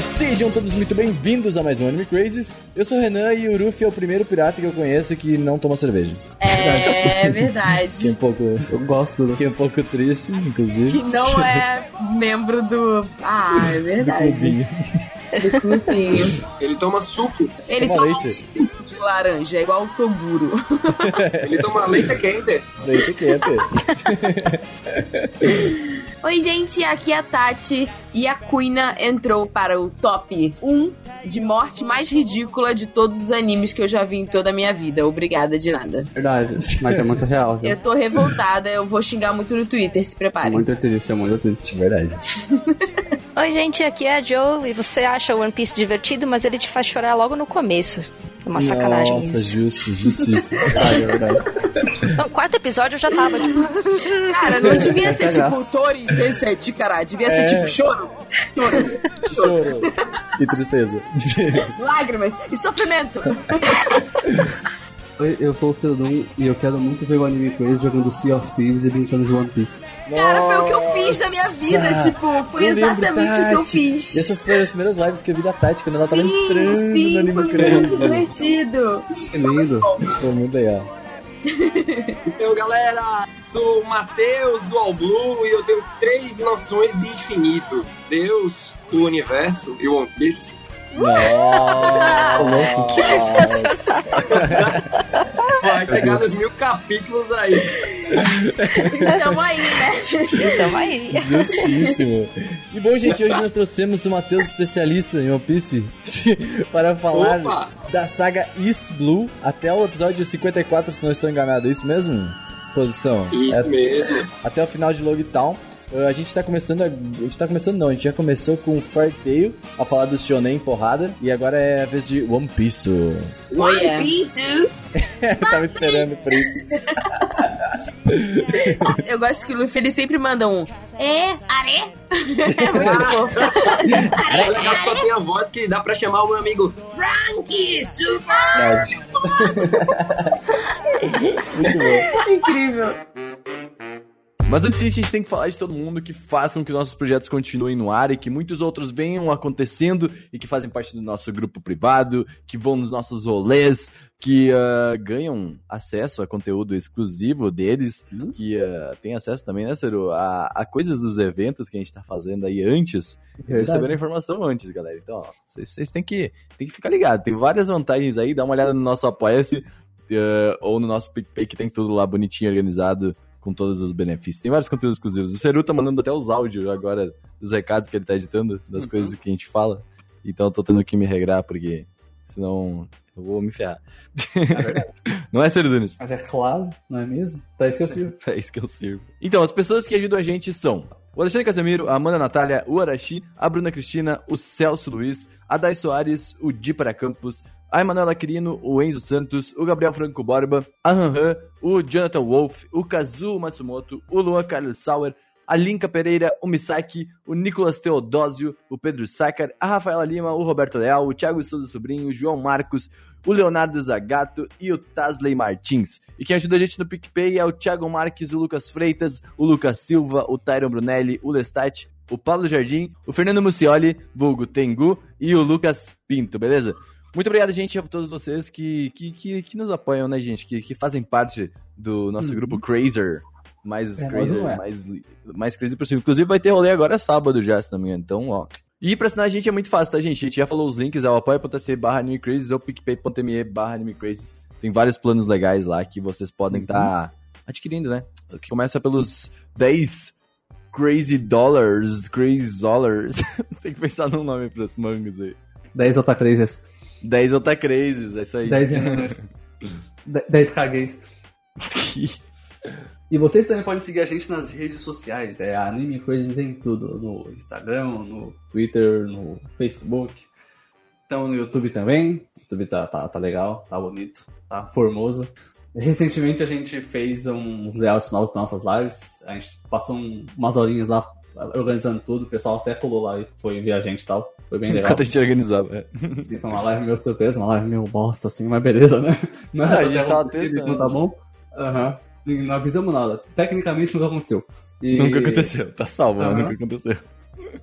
Sejam todos muito bem-vindos a mais um Anime Crazes. Eu sou o Renan e o Ruffy é o primeiro pirata que eu conheço que não toma cerveja. É Que é verdade. um pouco, Eu gosto do. que é um pouco triste, inclusive. Que não é membro do. Ah, é verdade. Do clubinho. Ele toma suco, Ele Toma toma um leite. suco de laranja, é igual o Toguro. ele toma leite quente. Leite quente. Oi, gente, aqui é a Tati e a Kuina entrou para o top 1 de morte mais ridícula de todos os animes que eu já vi em toda a minha vida. Obrigada de nada. Verdade, mas é muito real. viu? Eu tô revoltada, eu vou xingar muito no Twitter, se É preparem. muito triste, é muito triste. Verdade. Oi, gente, aqui é a Joe e você acha One Piece divertido, mas ele te faz chorar logo no começo. É uma sacanagem Nossa, justo, justíssimo. Verdade, é verdade. No quarto episódio eu já tava, tipo, Cara, não devia ser é a tipo Tori Denset, cara. Devia ser É. tipo choro. Choro. Choro. Que tristeza. Lágrimas e sofrimento. Oi, eu sou o Cedum e eu quero muito ver o anime Crazy jogando Sea of Thieves e brincando de One Piece. Cara, foi o que eu fiz na minha vida. Tipo, foi exatamente o que eu fiz. E essas foram as primeiras lives que eu vi da Tati, quando ela tava sim, entrando no sim, Anime foi muito divertido. Que lindo! Foi muito legal. Então, galera, sou o Matheus do All Blue e eu tenho três noções de infinito: Deus, o universo e o One Piece. Nossa, que sensacional. Vai pegar nos mil capítulos aí. Tamo aí, né? Então aí. Justíssimo. E bom, gente, hoje nós trouxemos o Matheus, especialista em One Piece, para falar Opa! da saga East Blue até o episódio 54, se não estou enganado. É isso mesmo, produção? Isso É, mesmo. até o final de Logtown. Uh, A gente tá começando, a, a gente tá começando não, a gente já começou com Fairy Tail a falar do Shonen porrada e agora é a vez de One Piece. One Piece. Tava esperando por isso. Eu gosto que o Luffy ele sempre manda um. É, are? É muito fofo. É legal só tem a voz que dá pra chamar o meu amigo Frank Super. Muito bom. Incrível. Mas antes disso, a gente tem que falar de todo mundo que faz com que nossos projetos continuem no ar e que muitos outros venham acontecendo e que fazem parte do nosso grupo privado, que vão nos nossos rolês, que ah, ganham acesso a conteúdo exclusivo deles, que ah, tem acesso também, né, Ciro, a, a coisas dos eventos que a gente tá fazendo aí antes, recebendo a informação antes, galera. Então, ó, vocês têm que, têm que ficar ligados. Tem várias vantagens aí, dá uma olhada no nosso Apoia-se ah, ou no nosso PicPay, que tem tudo lá bonitinho, organizado com todos os benefícios. Tem vários conteúdos exclusivos. O Seru tá mandando até os áudios agora, dos recados que ele tá editando, das coisas que a gente fala. Então eu tô tendo que me regrar, porque senão eu vou me ferrar. Não é, Seru Dunes? Mas é claro, não é mesmo? Pra isso que eu sirvo. É isso que eu sirvo. Então, as pessoas que ajudam a gente são o Alexandre Casemiro, a Amanda Natália, o Arashi, a Bruna Cristina, o Celso Luiz, a Dai Soares, o Di para Campos, a Emanuela Quirino, o Enzo Santos, o Gabriel Franco Borba, a Han Han, o Jonathan Wolf, o Kazuo Matsumoto, o Luan Carlos Sauer, a Linka Pereira, o Misaki, o Nicolas Teodósio, o Pedro Sácar, a Rafaela Lima, o Roberto Leal, o Thiago Souza Sobrinho, o João Marcos, o Leonardo Zagato e o Tasley Martins. E quem ajuda a gente no PicPay é o Thiago Marques, o Lucas Freitas, o Lucas Silva, o Tyron Brunelli, o Lestat, o Pablo Jardim, o Fernando Mucioli, vulgo Tengu e o Lucas Pinto, beleza? Muito obrigado, gente, a todos vocês que, que, que, que nos apoiam, né, gente? Que, que fazem parte do nosso grupo Crazer. Mais É, não é. mais, mais crazy possível. Inclusive vai ter rolê agora sábado já, se não me engano. Então, ó. E pra assinar a gente é muito fácil, tá, gente? A gente já falou os links, é o apoia.se barra animecrazes ou picpay.me barra animecrazes. Tem vários planos legais lá que vocês podem estar adquirindo, né? Que começa pelos 10 crazy dollars, crazy dollars. Tem que pensar num nome pros mangos aí. 10 otacrazes. 10 otacrazes, é isso aí. 10 reais. 10 cagueis. E vocês também podem seguir a gente nas redes sociais. É Anime Crazes em tudo. No Instagram, no Twitter, no Facebook. Estamos no YouTube também. YouTube tá, tá, tá legal, tá bonito, tá formoso. Recentemente a gente fez uns layouts novos para nossas lives. A gente passou um, umas horinhas lá organizando tudo. O pessoal até colou lá e foi ver a gente e tal. Foi bem legal. Enquanto a gente organizava. É. Sim, foi uma live meio surpresa, uma live meio bosta, assim, mas beleza, né? Mas Ah, a gente tava testando. Não tá bom? Aham. E Não avisamos nada. Tecnicamente nunca aconteceu. E- Nunca aconteceu. Tá salvo, Aham. nunca aconteceu.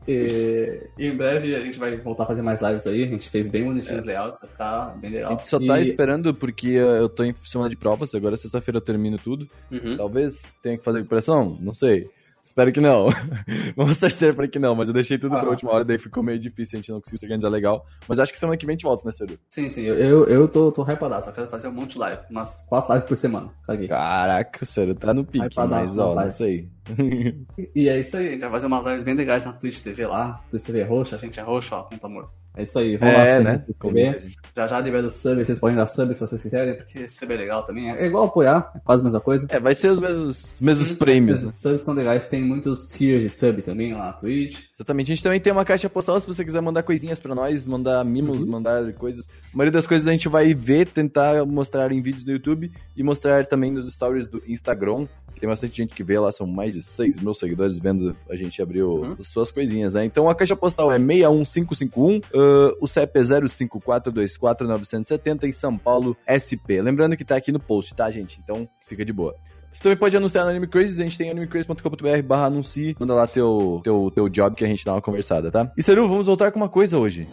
E, e em breve a gente vai voltar a fazer mais lives aí. A gente fez bem bonitinho os layouts, vai ficar bem A legal. gente só tá E- esperando porque eu tô em semana de provas, agora sexta-feira eu termino tudo. Uhum. Talvez tenha que fazer pressão, não sei. Espero que não. Vamos torcer pra que não, mas eu deixei tudo pra Ah. última hora, daí ficou meio difícil, a gente não conseguiu se organizar legal. Mas acho que semana que vem a gente volta, né, Ceru? Sim, sim, eu, eu, tô, tô hypadaço, só quero fazer um monte de live. Umas quatro lives por semana. Caguei. Caraca, Ceru, tá no pique, Hypadaço, mas ó, não sei. E é isso aí, a gente vai fazer umas lives bem legais na Twitch TV lá. Twitch TV é roxa, a gente é roxa, ó, muito amor. É isso aí, vamos lá, É, assistir né? TV. Já já libera o sub, vocês podem dar sub se vocês quiserem, porque sub é legal também. É igual apoiar, é quase a mesma coisa. É, vai ser os mesmos, os mesmos prêmios, né? Subs são legais, tem muitos tiers de sub também lá na Twitch. Exatamente. A gente também tem uma caixa postal se você quiser mandar coisinhas pra nós, mandar mimos, Uhum. mandar coisas. A maioria das coisas a gente vai ver, tentar mostrar em vídeos do YouTube e mostrar também nos stories do Instagram. Que tem bastante gente que vê lá, são mais de 6 mil seguidores vendo a gente abrir Uhum. as suas coisinhas, né? Então a caixa postal é 61551, ah, o CEP é 05424970 em São Paulo, SP. Lembrando que tá aqui no post, tá, gente? Então fica de boa. Você também pode anunciar no Anime Crazy, a gente tem animecrazy.com.br barra anuncie, manda lá teu, teu, teu job que a gente dá uma conversada, tá? E Seru, vamos voltar com uma coisa hoje.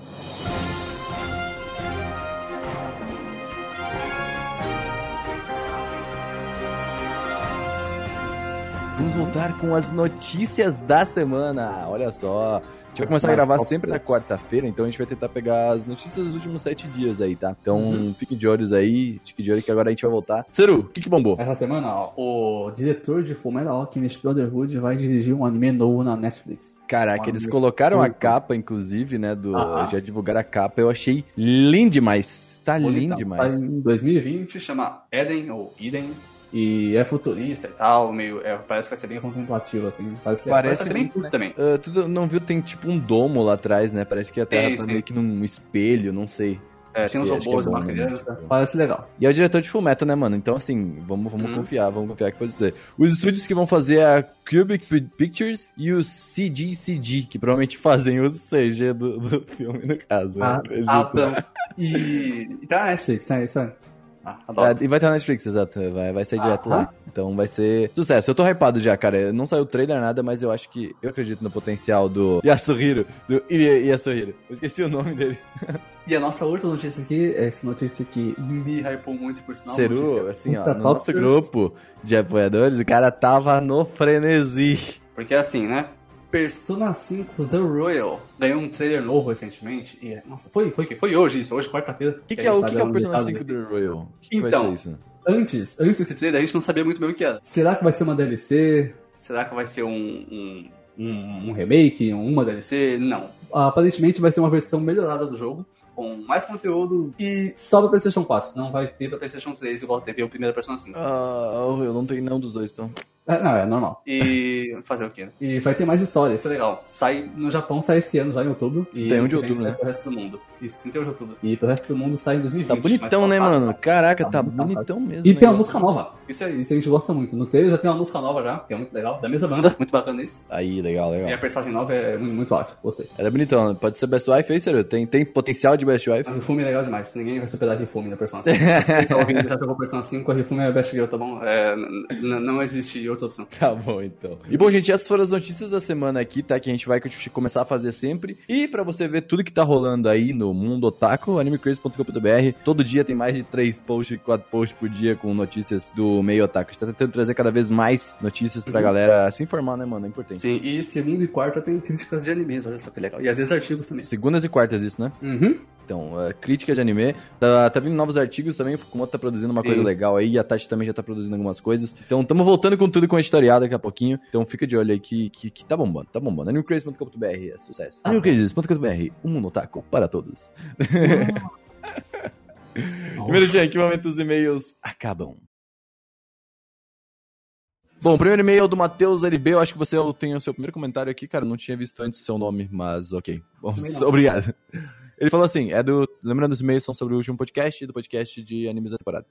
Vamos voltar com as notícias da semana. Olha só. A gente vai começar a gravar sempre na quarta-feira, então a gente vai tentar pegar as notícias dos últimos sete dias aí, tá? Então fiquem de olhos aí, fiquem de olho que agora a gente vai voltar. Seru, o que que bombou? Essa semana, ó, o diretor de Fullmetal Alchemist Brotherhood vai dirigir um anime novo na Netflix. Caraca, eles Olha, colocaram a tudo. capa, inclusive, né? Do, Ah. Já divulgaram a capa, eu achei lindo demais. Tá lindo demais. Sai em 2020, chama Eden ou Eden. E é futurista e tal, meio. é, parece que vai ser bem contemplativo, assim. Parece, que Parece parece ser bem tudo né? também. Tudo não viu? Tem tipo um domo lá atrás, né? Parece que a Terra Tem, tá sim. meio que num espelho, não sei. É, tem uns robôs, é bom, uma né? criança. Parece legal. E é o diretor de Fullmetal, né, mano? Então, assim, vamos, vamos Hum. confiar, vamos confiar que pode ser. Os estúdios que vão fazer é a Cubic Pi- Pictures e o CGCG, que provavelmente fazem o CG do, do filme, no caso. né? Ah, Acredito. ah, pronto. E, e tá na Netflix, né? Isso aí. Ah. É, e vai estar na Netflix, exato. Vai, vai sair direto Aham. lá. Então vai ser sucesso. Eu tô hypado já, cara. Não saiu trailer nada, mas eu acho que. Eu acredito no potencial do Yasuhiro. Do Yasuhiro. Eu esqueci o nome dele. E a nossa outra notícia aqui, essa notícia que me hypou muito por sinal. Seru, notícia assim, ó. No nosso grupo de apoiadores, o cara tava no frenesi. Porque assim, né? Persona 5 The Royal ganhou um trailer novo recentemente. E, nossa, foi, foi, foi hoje isso, hoje quarta-feira. O que, que, a é, o tá que, que é o Persona metade 5 daqui. do Royal? Que, que Então? Antes, antes desse trailer, a gente não sabia muito bem o que era. Será que vai ser uma DLC? Será que vai ser um, um, um, um remake? Uma DLC? Não. Aparentemente vai ser uma versão melhorada do jogo. Com mais conteúdo e só pra PlayStation 4. Não vai ter pra PlayStation 3 igual teve o primeiro Persona 5. Ah, eu não tenho nenhum dos dois, então. É, não, é normal. E fazer o quê? E vai ter mais história, isso é legal. Sai no Japão, sai esse ano, já em outubro. E 31 de outubro, né? Pro resto do mundo. Isso, 31 de outubro. E pro resto do mundo sai em 2020. Tá bonitão, mas né, tá- mano? Caraca, tá tá bonitão, mesmo. E o tem uma negócio. música nova. Isso, é, isso a gente gosta muito. No trailer já tem uma música nova já, que é muito legal. Da mesma banda, muito bacana isso. Aí, legal, E a legal. personagem nova é muito, muito alta, gostei. Ela é bonitão, pode ser Best Wife aí, sério? Tem, tem potencial de Best Wife? A Rifume é legal demais. Ninguém vai superar a Rifume na Persona 5. Se você tá ouvindo já jogou Persona 5, a Rifume é a best girl, tá bom? É, não existe outra opção. Tá bom, então. E bom, gente, essas foram as notícias da semana aqui, tá? Que a gente vai começar a fazer sempre. E pra você ver tudo que tá rolando aí no mundo otaku, animecrazy.com.br. Todo dia tem mais de 3 posts, 4 posts por dia com notícias do meio otaku. A gente tá tentando trazer cada vez mais notícias pra Uhum. galera se informar, né, mano? É importante. Sim, e segunda e quarta tem críticas de animes, olha só que legal. E às vezes artigos também. Segundas e quartas, isso, né? Uhum. Então, é, crítica de anime. Tá, tá vindo novos artigos também. O Fukumoto tá produzindo uma Sim. coisa legal aí. A Tati também já tá produzindo algumas coisas. Então, tamo voltando com tudo com a editorial daqui a pouquinho. Então, fica de olho aí que, que, que tá bombando. Tá bombando. animecrazy.com.br é sucesso. animecrazy.com.br um mundo otaku para todos. Primeiro dia, em que momento os e-mails acabam? Bom, o primeiro e-mail é do Matheus LB. Eu acho que você tem o seu primeiro comentário aqui, cara. Não tinha visto antes o seu nome, mas ok. Bom, obrigado. Ele falou assim, é do. Lembrando, os e-mails são sobre o último podcast e do podcast de animes da temporada.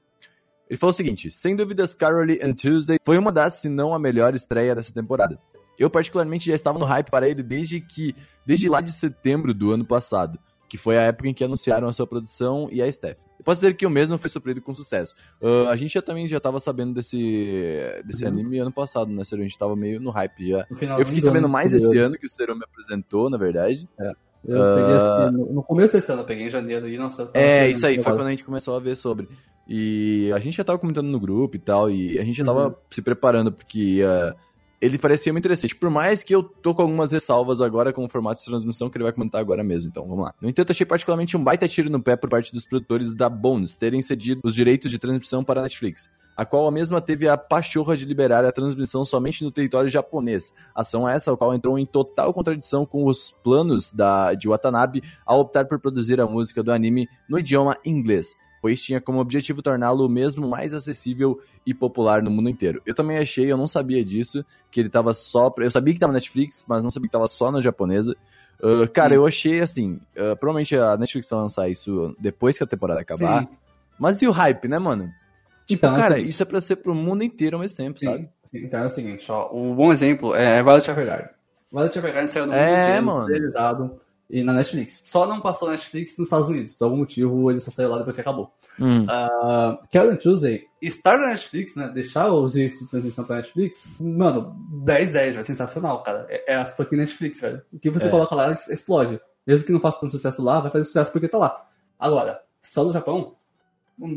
Ele falou o seguinte: sem dúvidas, Carole and Tuesday foi uma das, se não a melhor estreia dessa temporada. Eu, particularmente, já estava no hype para ele desde que. Desde lá de setembro do ano passado, que foi a época em que anunciaram a sua produção e a Steph. Eu posso dizer que eu mesmo fui surpreendido com sucesso. Uh, a gente já também já estava sabendo desse, desse uhum. anime ano passado, né, Seru? A gente estava meio no hype já. Eu fiquei sabendo mais esse ano que o Seru me apresentou, na verdade. É. Eu uh... peguei, no começo desse ano, eu peguei em janeiro e nossa. É, isso aí, foi quando a gente começou a ver sobre. E a gente já tava comentando no grupo e tal, e a gente já tava uhum. se preparando, porque uh, ele parecia muito interessante. Por mais que eu tô com algumas ressalvas agora com o formato de transmissão que ele vai comentar agora mesmo, então vamos lá. No entanto, achei particularmente um baita tiro no pé por parte dos produtores da Bones terem cedido os direitos de transmissão para a Netflix a qual a mesma teve a pachorra de liberar a transmissão somente no território japonês. Ação essa, a qual entrou em total contradição com os planos da, de Watanabe ao optar por produzir a música do anime no idioma inglês pois tinha como objetivo torná-lo mesmo mais acessível e popular no mundo inteiro. Eu também achei, eu não sabia disso, que ele tava só. Eu sabia que tava na Netflix, mas não sabia que tava só na japonesa. Uh, cara, Sim. eu achei assim. Uh, provavelmente a Netflix vai lançar isso depois que a temporada acabar. Sim. Mas e o hype, né, mano? Tipo, então, cara, assim, isso é pra ser pro mundo inteiro ao mesmo tempo, sim, sabe? Sim. Então é o seguinte, ó. O bom exemplo é Violet Evergarden. Violet Evergarden saiu no mundo é, inteiro, mano. realizado e na Netflix. Só não passou na Netflix nos Estados Unidos. Por algum motivo, ele só saiu lá depois que acabou. Hum. Uh, Karen Tuesday, estar na Netflix, né? Deixar os direitos de transmissão pra Netflix, mano, 10 10, é sensacional, cara. É, é, a fucking Netflix, velho. O que você é. coloca lá explode. Mesmo que não faça tanto sucesso lá, vai fazer sucesso porque tá lá. Agora, só no Japão,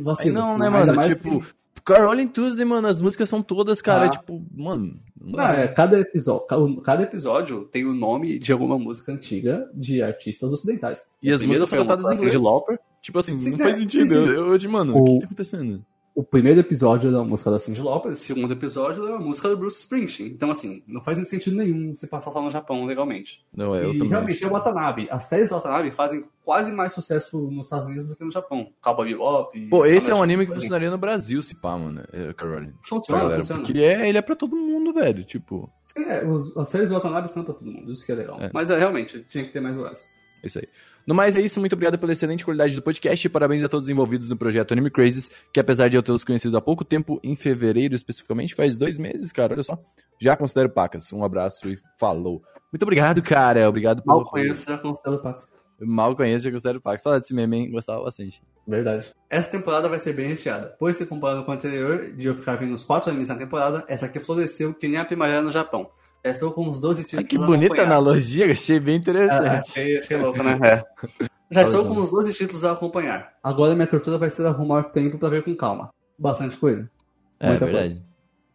vacina. Não, né, mano? Tipo, que... Carol Tuesday, mano, as músicas são todas, cara, ah. tipo, mano. Não, é, cada episódio, cada episódio tem o nome de alguma música antiga de artistas ocidentais. E as músicas são cantadas em inglês. De Lauper. Tipo assim, sim, não é, faz sentido. Sim, sim. Eu, eu, mano, o que tá acontecendo? O primeiro episódio é uma música da Cyndi Lauper, o segundo episódio é uma música do Bruce Springsteen. Então, assim, não faz nem sentido nenhum você passar só no Japão legalmente. Não, é, eu e também realmente é o Watanabe. As séries do Watanabe fazem quase mais sucesso nos Estados Unidos do que no Japão. Cowboy Bebop... Pô, esse é um anime que funcionaria no Brasil, se pá, mano, é, Caroline. Funciona, galera, funciona. Porque é, ele é pra todo mundo, velho, tipo... Sim, é, os, as séries do Watanabe são pra todo mundo, isso que é legal. É. Mas, é, realmente, tinha que ter mais essa. É isso aí. No mais é isso, muito obrigado pela excelente qualidade do podcast e parabéns a todos os envolvidos no projeto Anime Crazes, que apesar de eu tê-los conhecido há pouco tempo, em fevereiro especificamente, faz dois meses, cara, olha só, já considero pacas. Um abraço e falou. Muito obrigado, cara, obrigado Mal pelo... conheço, já considero pacas. Mal conheço, já considero pacas. Só desse meme, hein? Gostava bastante. Verdade. Essa temporada vai ser bem recheada. Pois se comparado com a anterior, de eu ficar vendo os quatro animes na temporada, essa aqui floresceu que nem a primavera no Japão. Estou com uns 12 títulos. Ah, que bonita analogia, achei bem interessante. É, achei, achei louco, né? É. Já estou com uns 12 títulos a acompanhar. Agora minha tortura vai ser arrumar tempo pra ver com calma. Bastante coisa. É, Muita verdade. Coisa.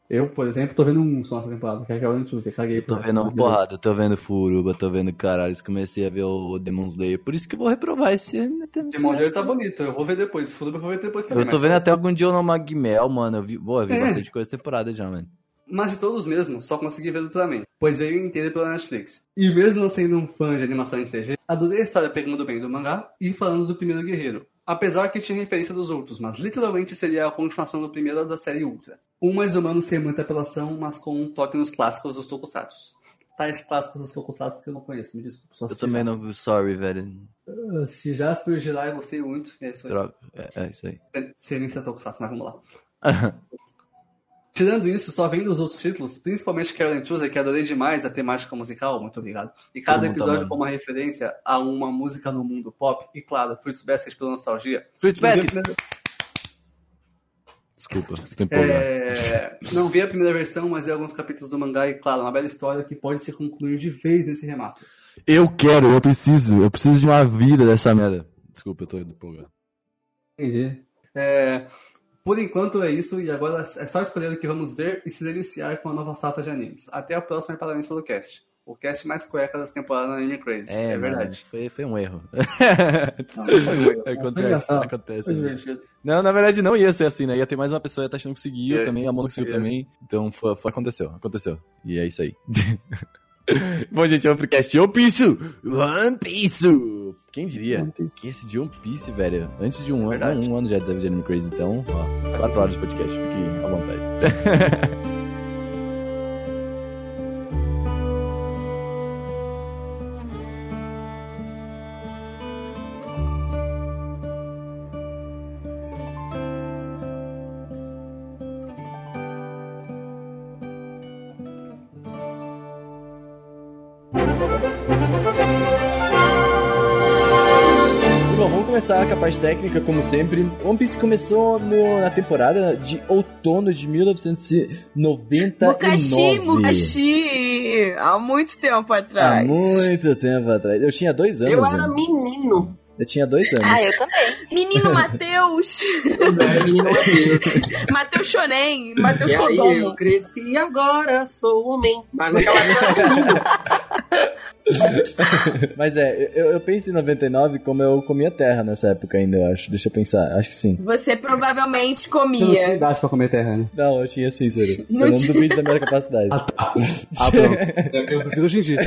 Eu, por exemplo, tô vendo um só nessa temporada, que é Carol Tuesday, caguei Tô vendo uma porrada, tô vendo Furuba, tô vendo caralho, comecei a ver o Demon Slayer, por isso que eu vou reprovar esse Demon Slayer tá bonito, eu vou ver depois, Furuba eu vou ver depois também. Eu tô vendo até algum dia no Magmel, mano, eu vi, boa, eu vi é. bastante coisa temporada já, mano mas de todos mesmo, só consegui ver também, pois veio inteiro pela Netflix. E mesmo não sendo um fã de animação em CG, adorei a história pegando bem do mangá e falando do primeiro guerreiro. Apesar que tinha referência dos outros, mas literalmente seria a continuação do primeiro da série Ultra. Um mais humano sem muita apelação, mas com um toque nos clássicos dos tokusatsu. Tais clássicos dos tokusatsu que eu não conheço, me desculpa. Só eu também Jasper. não, sorry, velho. Eu assisti Jasper e Jirai, gostei muito. É isso aí. Droga, é, é isso aí. Seria tokusatsu, mas vamos lá. Tirando isso, só vendo os outros títulos, principalmente Carol Tuesday, que adorei demais a temática musical, muito obrigado. E cada episódio com uma referência a uma música no mundo pop. E claro, Fruits Basket pela nostalgia. Fruits Basket! Desculpa, é... Não vi a primeira versão, mas vi alguns capítulos do mangá e, claro, uma bela história que pode se concluir de vez nesse remaster. Eu quero, eu preciso, eu preciso de uma vida dessa merda. Desculpa, eu tô empolgado. Entendi. É... Por enquanto é isso, e agora é só escolher o que vamos ver e se deliciar com a nova safra de animes. Até a próxima e parabéns pelo cast. O cast mais cueca das temporadas Anime Crazy. É, é verdade. Foi, foi um erro. Não, foi um erro. acontece, foi acontece. Foi não, na verdade não ia ser assim, né? Ia ter mais uma pessoa, a Tati não conseguiu é, também, a Mono conseguiu também. Então foi, foi, aconteceu, aconteceu. E é isso aí. Bom, gente, vamos pro cast One Piece! One Piece! Quem diria? Que esse de One Piece, velho. Antes de um ano, um ano já deve de Anime Crazy, então, ó, quatro horas de podcast, fique à vontade. começar com a parte técnica, como sempre. One Piece começou no- na temporada de outono de 1999. Mukashi, Mukashi! Há muito tempo Há atrás. muito tempo atrás. Eu tinha dois anos. Eu era né? menino. Eu tinha dois anos. Ah, eu também. Menino Matheus! Pois é, menino Matheus. Matheus Shonen, Matheus eu cresci e agora sou homem. Mas naquela época eu era menino. Mas é, eu, eu penso em 99 como eu comia terra nessa época ainda, eu acho. Deixa eu pensar. Acho que sim. Você provavelmente Você não tinha comia. idade pra comer terra, né? Não, eu tinha sim. Não Você não tinha. duvide da minha capacidade. Ah, pronto. Eu, eu duvido hoje em dia.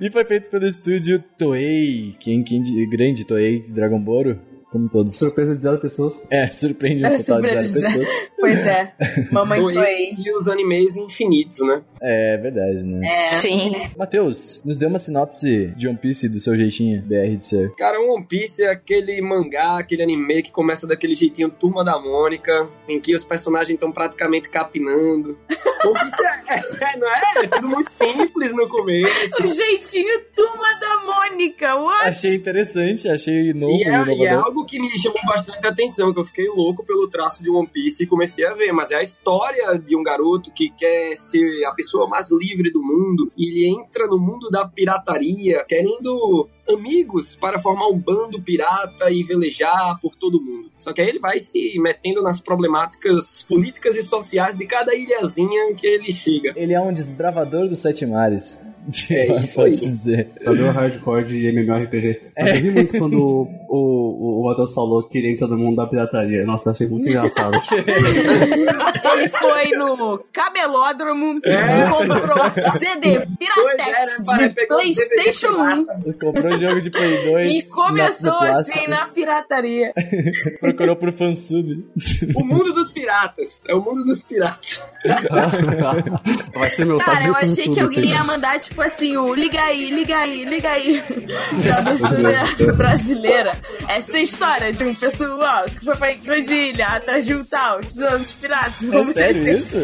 E foi feito pelo estúdio Toei, quem, quem de- grande Toei, Dragon Ball, como todos. Surpresa de zero pessoas. É, surpreende um É, total de zero pessoas. Pois é. Mamãe Toei. E os animes infinitos, né? É verdade, né? É. Sim. Matheus, nos dê uma sinopse de One Piece do seu jeitinho BR de ser. Cara, One Piece é aquele mangá, aquele anime que começa daquele jeitinho Turma da Mônica, em que os personagens estão praticamente capinando. One Piece é, é, não é? É tudo muito simples no começo. O jeitinho turma da Mônica, what? Achei interessante, achei novo E e é, e é inovador. Algo que me chamou bastante atenção, que eu fiquei louco pelo traço de One Piece e comecei a ver. Mas é a história de um garoto que quer ser a pessoa mais livre do mundo e ele entra no mundo da pirataria, querendo amigos para formar um bando pirata e velejar por todo mundo. Só que aí ele vai se metendo nas problemáticas políticas e sociais de cada ilhazinha que ele chega. Ele é um desbravador dos sete mares. É isso Pode-se aí. dizer. Jogador hardcore de MMORPG. Mas eu vi muito quando o, o, o Matheus falou que ele entra no mundo da pirataria. Nossa, eu achei muito engraçado. Ele foi no camelódromo É. e comprou CD Piratex é, né, pai? de Playstation 1 Ele comprou o jogo de Play 2. e começou no assim na pirataria. Procurou por fansub. O mundo dos piratas. É o mundo dos piratas. Vai ser meu Cara, eu achei que alguém assim. ia mandar, tipo assim, o liga aí, liga aí, liga aí. Da abertura brasileira. Essa história de um pessoal que foi pra Crondilha, atrás de um tal, tesouro dos piratas. É sério isso?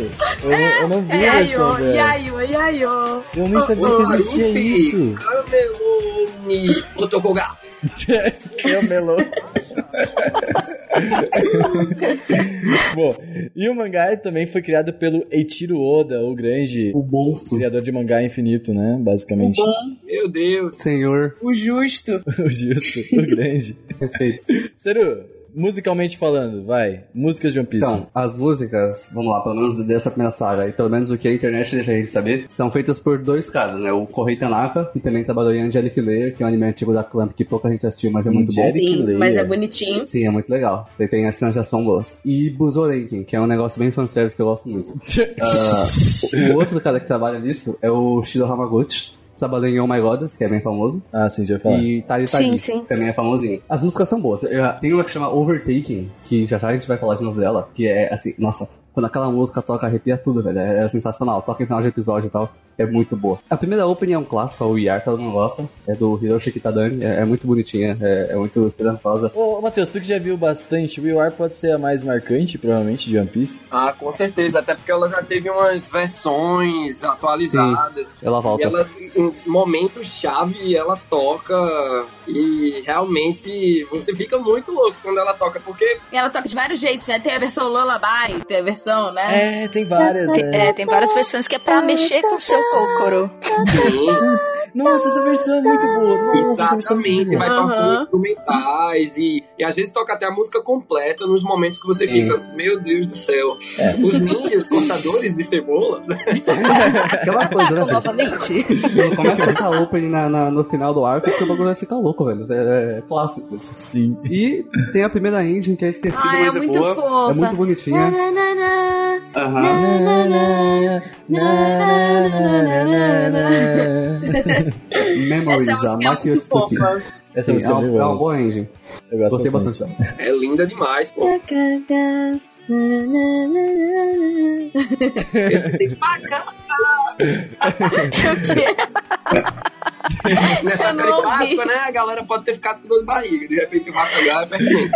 Eu, eu não vi É, velho. Eu nem sabia que existia isso. Camelone Otokoga. que é o melô. Bom, e o mangá também foi criado pelo Eiichiro Oda, o grande O monstro. criador de mangá infinito, né? Basicamente. Meu Deus. Senhor, O justo. o justo, o grande. respeito. Seru, musicalmente falando, vai. Músicas de One Piece. Então, as músicas, vamos lá, pelo menos dessa primeira saga, e pelo menos o que a internet deixa a gente saber, são feitas por dois caras, né? O Kohei Tanaka, que também trabalhou em Angelic Layer, que é um anime antigo da Clamp que pouca gente assistiu, mas é muito bom. Angelic Sim, Layer. mas é bonitinho. Sim, é muito legal. Ele tem as cenas de ação boas. E Buzorenkin, que é um negócio bem fanservice que eu gosto muito. Ah, o outro cara que trabalha nisso é o Shiro Hamaguchi. Trabalhou em Oh My Goddess, que é bem famoso. ah, sim, já falar. E sim. que também é famosinho. As músicas são boas. Eu- Tem uma que chama Overtaking, que já já a gente vai falar de novo dela, que é assim, nossa, quando aquela música toca, arrepia tudo, velho. É, é sensacional. Toca em final de episódio e tal. É muito boa. A primeira opening é um clássico, a We Are, todo mundo gosta. É do Hiroshi Kitadani. É, é muito bonitinha, é, é muito esperançosa. Ô, Matheus, tu que já viu bastante, Will War pode ser a mais marcante, provavelmente, de One Piece. Ah, com certeza. Até porque ela já teve umas versões atualizadas. Ela E volta. ela, em momentos-chave, ela toca e realmente você fica muito louco quando ela toca, porque E ela toca de vários jeitos, né? Tem a versão Lullaby, tem a versão, né? É, tem várias, né? É, tem várias versões que é pra mexer com o seu cocoro. Nossa, essa versão é muito boa. Nossa, essa versão é muito Exatamente, vai boa. tocando Aham. instrumentais e, e às vezes toca até a música completa nos momentos que você fica, meu Deus do céu. É. Os ninjas cortadores de cebolas, Aquela coisa, né, velho? Novamente. Começa a tocar opening na, na- no final do arco, porque o bagulho vai ficar louco, velho. É, é clássico isso. Sim. E tem a primeira engine, que é esquecida, Ah, é mas é, muito boa. fofa. É muito bonitinha. Nananana. Aham. Na, na, na, na, na, na. Essa Memories, a é Otsuki. fofa. Essa Sim, música é é uma, é boa. engine. Eu gosto Gostei bastante. bastante. é linda demais, pô. Esse tem pra quê? Nessa Eu não. Páscoa, né? A galera pode ter ficado com dor de barriga. De repente o bacalhau é pertinente.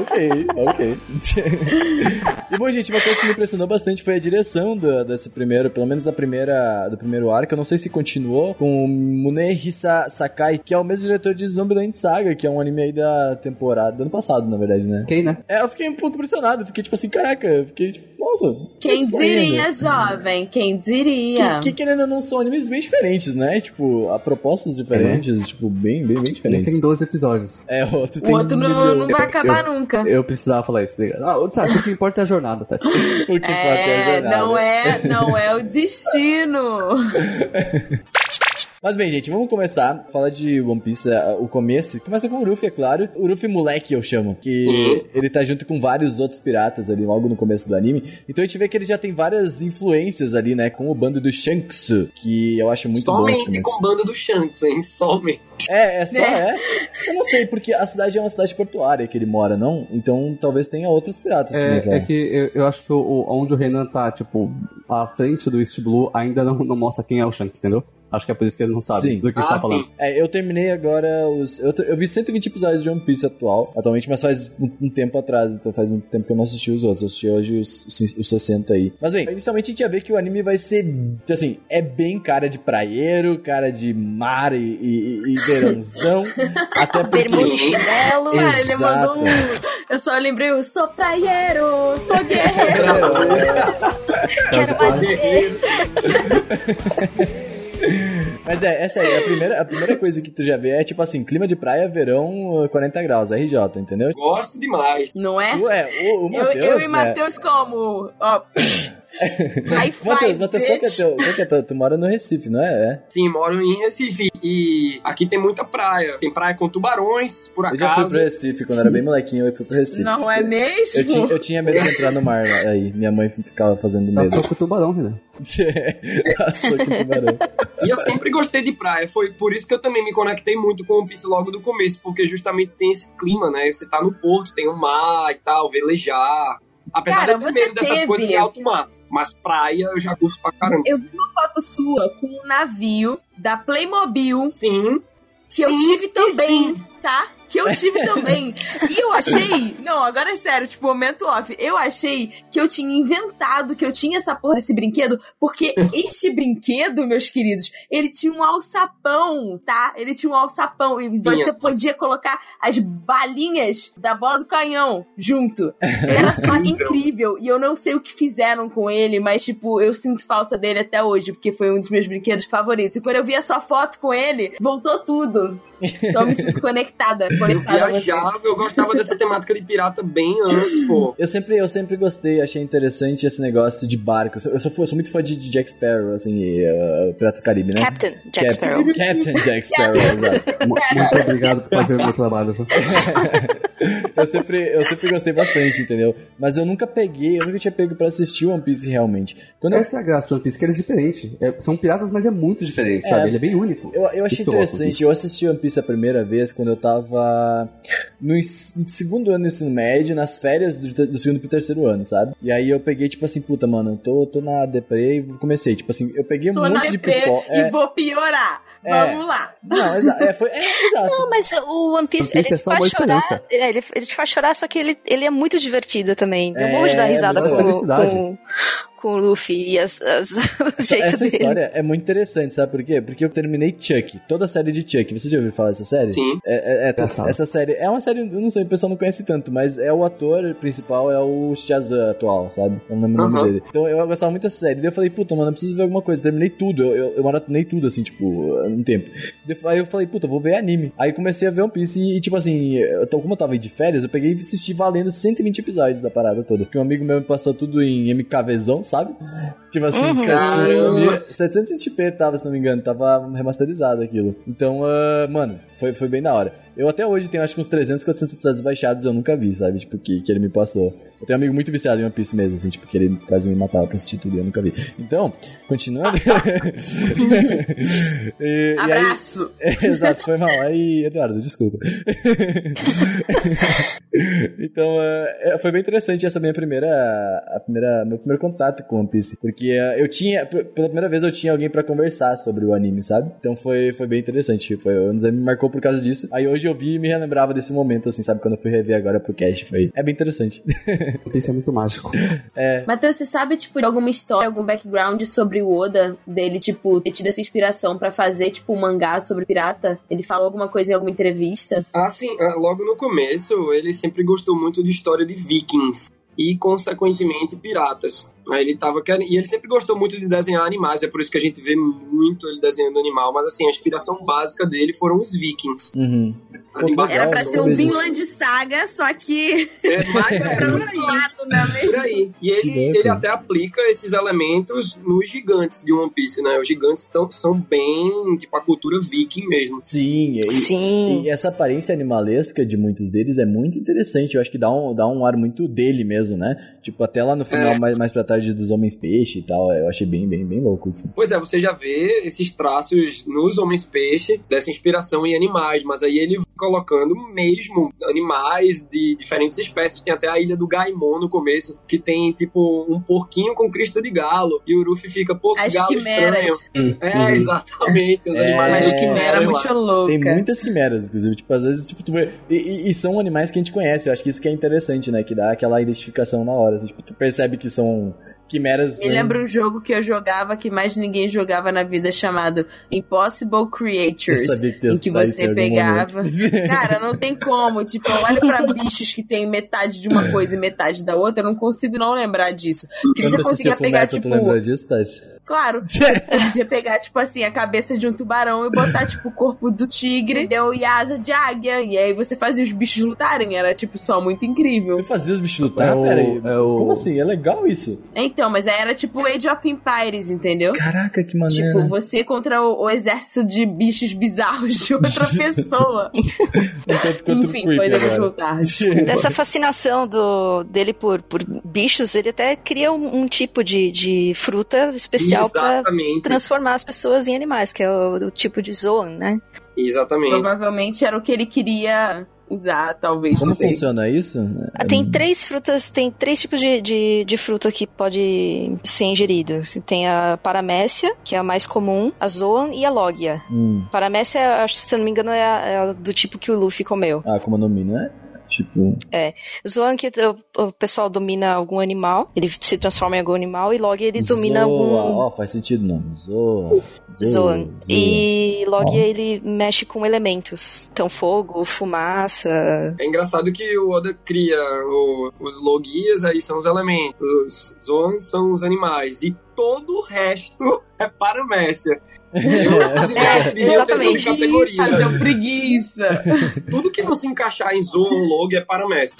ok, ok. e bom, gente, uma coisa que me impressionou bastante foi a direção do, desse primeiro, pelo menos da primeira, do primeiro arco. Eu não sei se continuou com o Munehisa Sakai, que é o mesmo diretor de Zombieland Saga, que é um anime aí da temporada do ano passado, na verdade, né? Quem, né? É, eu fiquei um pouco impressionado. Fiquei tipo assim, caraca, eu fiquei tipo, nossa. Quem isso aí, né? diria, jovem? Quem diria? Que, que querendo não são animes bem diferentes, né? Tipo, a propostas diferentes, tipo, bem, bem, bem Um diferentes. tem 12 episódios. É, o outro O tem outro um não, não vai acabar nunca. Eu precisava falar isso, obrigado. Ah, outro, sabe, o que importa é a jornada, tá? O que importa é a É, jornada. não é, não é o destino. Mas bem, gente, vamos começar a falar de One Piece, eh, o começo. Começa com o Ruffy, é claro. O Ruffy moleque, eu chamo. Que Uhum. ele tá junto com vários outros piratas ali logo no começo do anime. Então a gente vê que ele já tem várias influências ali, né? Com o bando do Shanks, que eu acho muito bom esse Somente com o bando do Shanks, hein? Somente. É, é só, É. é. Eu não sei, porque a cidade é uma cidade portuária que ele mora, não? Então talvez tenha outros piratas que É, vêm é que eu, eu acho que o, o- onde o Renan tá, tipo, à frente do East Blue, ainda não, não mostra quem é o Shanks, entendeu? Acho que é por isso que ele não sabe Sim. do que ele Ah, tá falando. sim. É, eu terminei agora os. Eu, eu vi 120 episódios de One Piece atual, atualmente, mas faz um, um tempo atrás, então faz muito tempo que eu não assisti os outros. Eu assisti hoje os, os, os 60 aí. Mas bem, inicialmente a gente ia ver que o anime vai ser. Assim, é bem cara de praieiro, cara de mar e, e, e verãozão. até porque. Bermuda e chinelo. Cara, ele Exato. mandou um. Eu só lembrei o sou praieiro, sou guerreiro. Quero mais ver. Mas é, essa aí, a primeira, a primeira coisa que tu já vê é tipo assim: clima de praia, verão, 40 graus, RJ, entendeu? Gosto demais. Não é? Ué, o, o Eu, Matheus. eu e né? Matheus como? Ó. High five, Matheus, Matheus, qual que é teu. Qual que é teu tu mora no Recife, não é? É. Sim, moro em Recife e aqui tem muita praia. Tem praia com tubarões, por Eu já fui acaso. pro Recife, quando era bem molequinho, eu fui pro Recife. Não é mesmo? Eu tinha, eu tinha medo de entrar no mar lá, aí. Minha mãe ficava fazendo medo. Nasceu com o tubarão, Renan. Passou com o tubarão. E eu sempre gostei de praia. Foi por isso que eu também me conectei muito com o Piece logo do começo, porque justamente tem esse clima, né? Você tá no porto, tem o mar e tal, velejar. Apesar Cara, de eu ter você medo dessas teve- coisas de alto mar. Mas praia eu já curto pra caramba. Eu vi uma foto sua com um navio da Playmobil Sim, que eu Sim, tive também, sim. tá? Que eu tive também. E eu achei. Não, agora é sério, tipo, momento off. Eu achei que eu tinha inventado que eu tinha essa porra desse brinquedo, porque este brinquedo, meus queridos, ele tinha um alçapão, tá? Ele tinha um alçapão. E você podia colocar as balinhas da bola do canhão junto. Era só incrível. E eu não sei o que fizeram com ele, mas, tipo, eu sinto falta dele até hoje, porque foi um dos meus brinquedos favoritos. E quando eu vi a sua foto com ele, voltou tudo. Então eu me sinto conectada. Eu viajava, eu gostava dessa temática de pirata bem antes, pô. Eu sempre, eu sempre gostei, achei interessante esse negócio de barco. Eu sou, eu sou muito fã de, de Jack Sparrow, assim, e, uh, Piratas do Caribe, né? Captain Jack Cap- Sparrow. Captain Jack Sparrow, exato. Mu- Muito obrigado por fazer o meu trabalho. Eu sempre, eu sempre gostei bastante, entendeu? Mas eu nunca peguei, eu nunca tinha pego pra assistir One Piece realmente. Quando eu, Essa é a graça de One Piece, que ele é diferente. É- são piratas, mas é muito diferente, É. sabe? Ele é bem único. eu, eu achei eu interessante, eu assisti One Piece a primeira vez quando eu tava no no segundo ano do ensino médio, nas férias do, do segundo pro terceiro ano, sabe? E aí eu peguei, tipo assim, puta, mano, eu tô, tô na deprê e comecei, tipo assim, eu peguei um Tô na monte de pipoca. e É, vou piorar. É. Vamos lá. não, exa é, foi, é, exato. Não, mas o One Piece, One Piece ele é só uma chorar. esperança. é, Ele, ele te faz chorar, só que ele, ele é muito divertido também. Eu É, morro de dar risada é com, com, com o Luffy e as, as, o Essa, jeito essa dele. história é muito interessante, sabe por quê? Porque eu terminei Chuck, toda a série de Chuck. Você já ouviu falar dessa série? Sim. É, é- é- essa série é uma série, eu não sei, o pessoal não conhece tanto, mas é o ator principal, é o Shazam atual, sabe? Eu não lembro o nome dele. Então eu gostava muito dessa série. Daí eu falei, puta, mano, eu preciso ver alguma coisa. Terminei tudo, eu, eu, eu maratonei tudo, assim, tipo, um tempo. Daí eu- Aí eu falei, puta, vou ver anime. Aí comecei a ver One Piece e, tipo assim, eu, tô- como eu tava aí de férias, eu peguei e assisti valendo 120 episódios da parada toda. Porque um amigo meu me passou tudo em MKVzão, sabe? Tipo assim, Uhum. 700, 720p tava, se não me engano, tava remasterizado aquilo. Então, ah, mano, foi, foi bem da hora. Eu até hoje tenho acho que uns 300, 400 episódios baixados eu nunca vi, sabe? Tipo, que, que ele me passou. Eu tenho um amigo muito viciado em One Piece mesmo, assim, tipo, que ele quase me matava pra assistir tudo e eu nunca vi. Então, continuando. e, Abraço! E aí, é, exato, foi mal. Aí, Eduardo, desculpa. então, uh, foi bem interessante essa minha primeira, a primeira, meu primeiro contato com One Piece, porque uh, eu tinha, pela primeira vez eu tinha alguém para conversar sobre o anime, sabe? Então foi, foi bem interessante, foi, me marcou por causa disso. Aí hoje eu vi e me relembrava desse momento, assim, sabe? Quando eu fui rever agora pro cast, foi, é bem interessante. Piece é muito mágico. É. Matheus, você sabe, tipo, de alguma história, algum background sobre o Oda, dele, tipo, ter tido essa inspiração para fazer, tipo, um mangá sobre pirata? Ele falou alguma coisa em alguma entrevista? Ah, sim, ah, logo no começo, ele sempre gostou muito de história de vikings e, consequentemente, piratas. Aí ele tava querendo, e ele sempre gostou muito de desenhar animais, é por isso que a gente vê muito ele desenhando animal, mas assim, a inspiração básica dele foram os vikings. Uhum. Era pra ser um Vinland Saga, só que. É, mais é, por aí. Né, por aí. E ele, ele até aplica esses elementos nos gigantes de One Piece, né? Os gigantes tão, são bem, tipo, a cultura viking mesmo. Sim, e, Sim. e essa aparência animalesca de muitos deles é muito interessante. Eu acho que dá um, dá um ar muito dele mesmo, né? Tipo, até lá no final, é. mais, mais pra tarde dos Homens Peixe e tal. Eu achei bem, bem, bem louco isso. Pois é, você já vê esses traços nos Homens Peixe, dessa inspiração em animais, mas aí ele colocando mesmo animais de diferentes espécies. Tem até a ilha do Gaimon no começo, que tem tipo um porquinho com crista de galo. E o Ruffy fica, pô, As galo quimeras. estranho. É, uhum. exatamente. Os é, animais. Mas quimera é muito louca. Tem muitas quimeras, inclusive. Tipo, às vezes, tipo, tu vê. E, e, e, são animais que a gente conhece. Eu acho que isso que é interessante, né? Que dá aquela identificação na hora. Assim, tipo, tu percebe que são quimeras. Me lembra um jogo que eu jogava que mais ninguém jogava na vida chamado Impossible Creatures. Eu sabia que em que você pegava. Cara, não tem como. Tipo, eu olho pra bichos que tem metade de uma coisa e metade da outra, eu não consigo não lembrar disso. Porque Quando você conseguia pegar, Metal, tipo. Tu lembra disso, Tati? Claro. Você podia pegar, tipo assim, a cabeça de um tubarão e botar, tipo, o corpo do tigre, deu e asa de águia. E aí você fazia os bichos lutarem. Era, tipo, só muito incrível. Você fazia os bichos lutarem? É Pera aí. É o... Como assim? É legal isso? Então, mas era tipo Age of Empires, entendeu? Caraca, que maneiro. Tipo, você contra o, o exército de bichos bizarros de outra pessoa. Enfim, foi depois lutar. Dessa fascinação do, dele por, por bichos, ele até cria um, um tipo de, de fruta especial especial para transformar as pessoas em animais, que é o, o tipo de Zoan, né? Exatamente. Provavelmente era o que ele queria usar, talvez. Como funciona isso? Ah, tem três frutas, tem três tipos de, de, de, fruta que pode ser ingerido. Tem a paramécia, que é a mais comum, a zoan e a logia. Hum. Paramécia, se eu não me engano, é, a, é a do tipo que o Luffy comeu. Ah, como nome, não é? Tipo. É. Zoan que o, o, pessoal domina algum animal, ele se transforma em algum animal, e Log ele domina Zoa. algum. Ó, oh, faz sentido não. Zoa. Zoan. Zoan. E Log oh. ele mexe com elementos. Então, fogo, fumaça. É engraçado que o Oda cria o, os Logias, aí são os elementos. Os Zoans são os animais. E todo o resto é paramécia. É, exatamente. Preguiça, deu preguiça. Tudo que não se encaixar em Zoom, Log é paramécia.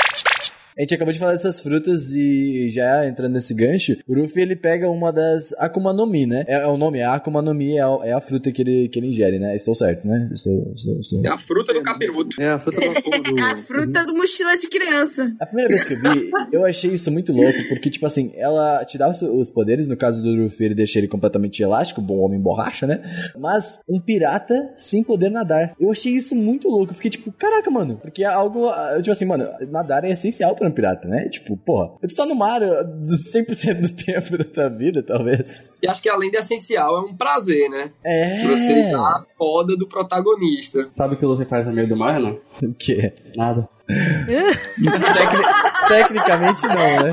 A gente acabou de falar dessas frutas e já entrando nesse gancho, o Ruffy ele pega uma das Akuma no Mi, né? É, é o nome, é a Akuma no Mi é a, é a, fruta que ele, que ele ingere, né? Estou certo, né? Estou, estou, estou... É a fruta do capiroto. É a fruta do, do... a fruta do mochila de criança. A primeira vez que eu vi, eu achei isso muito louco, porque, tipo assim, ela te dá os, os poderes, no caso do Ruffy, ele deixa ele completamente elástico, bom homem borracha, né? Mas um pirata sem poder nadar. Eu achei isso muito louco. Eu fiquei tipo, caraca, mano, porque é algo, tipo assim, mano, nadar é essencial um pirata, né? Tipo, porra, tu tá no mar 100% do tempo da tua vida, talvez. E acho que além de essencial, é um prazer, né? É. Que você tá a foda do protagonista. Sabe o que o Luffy faz no meio do mar, não? O quê? Nada. Tecni tecnicamente não, né?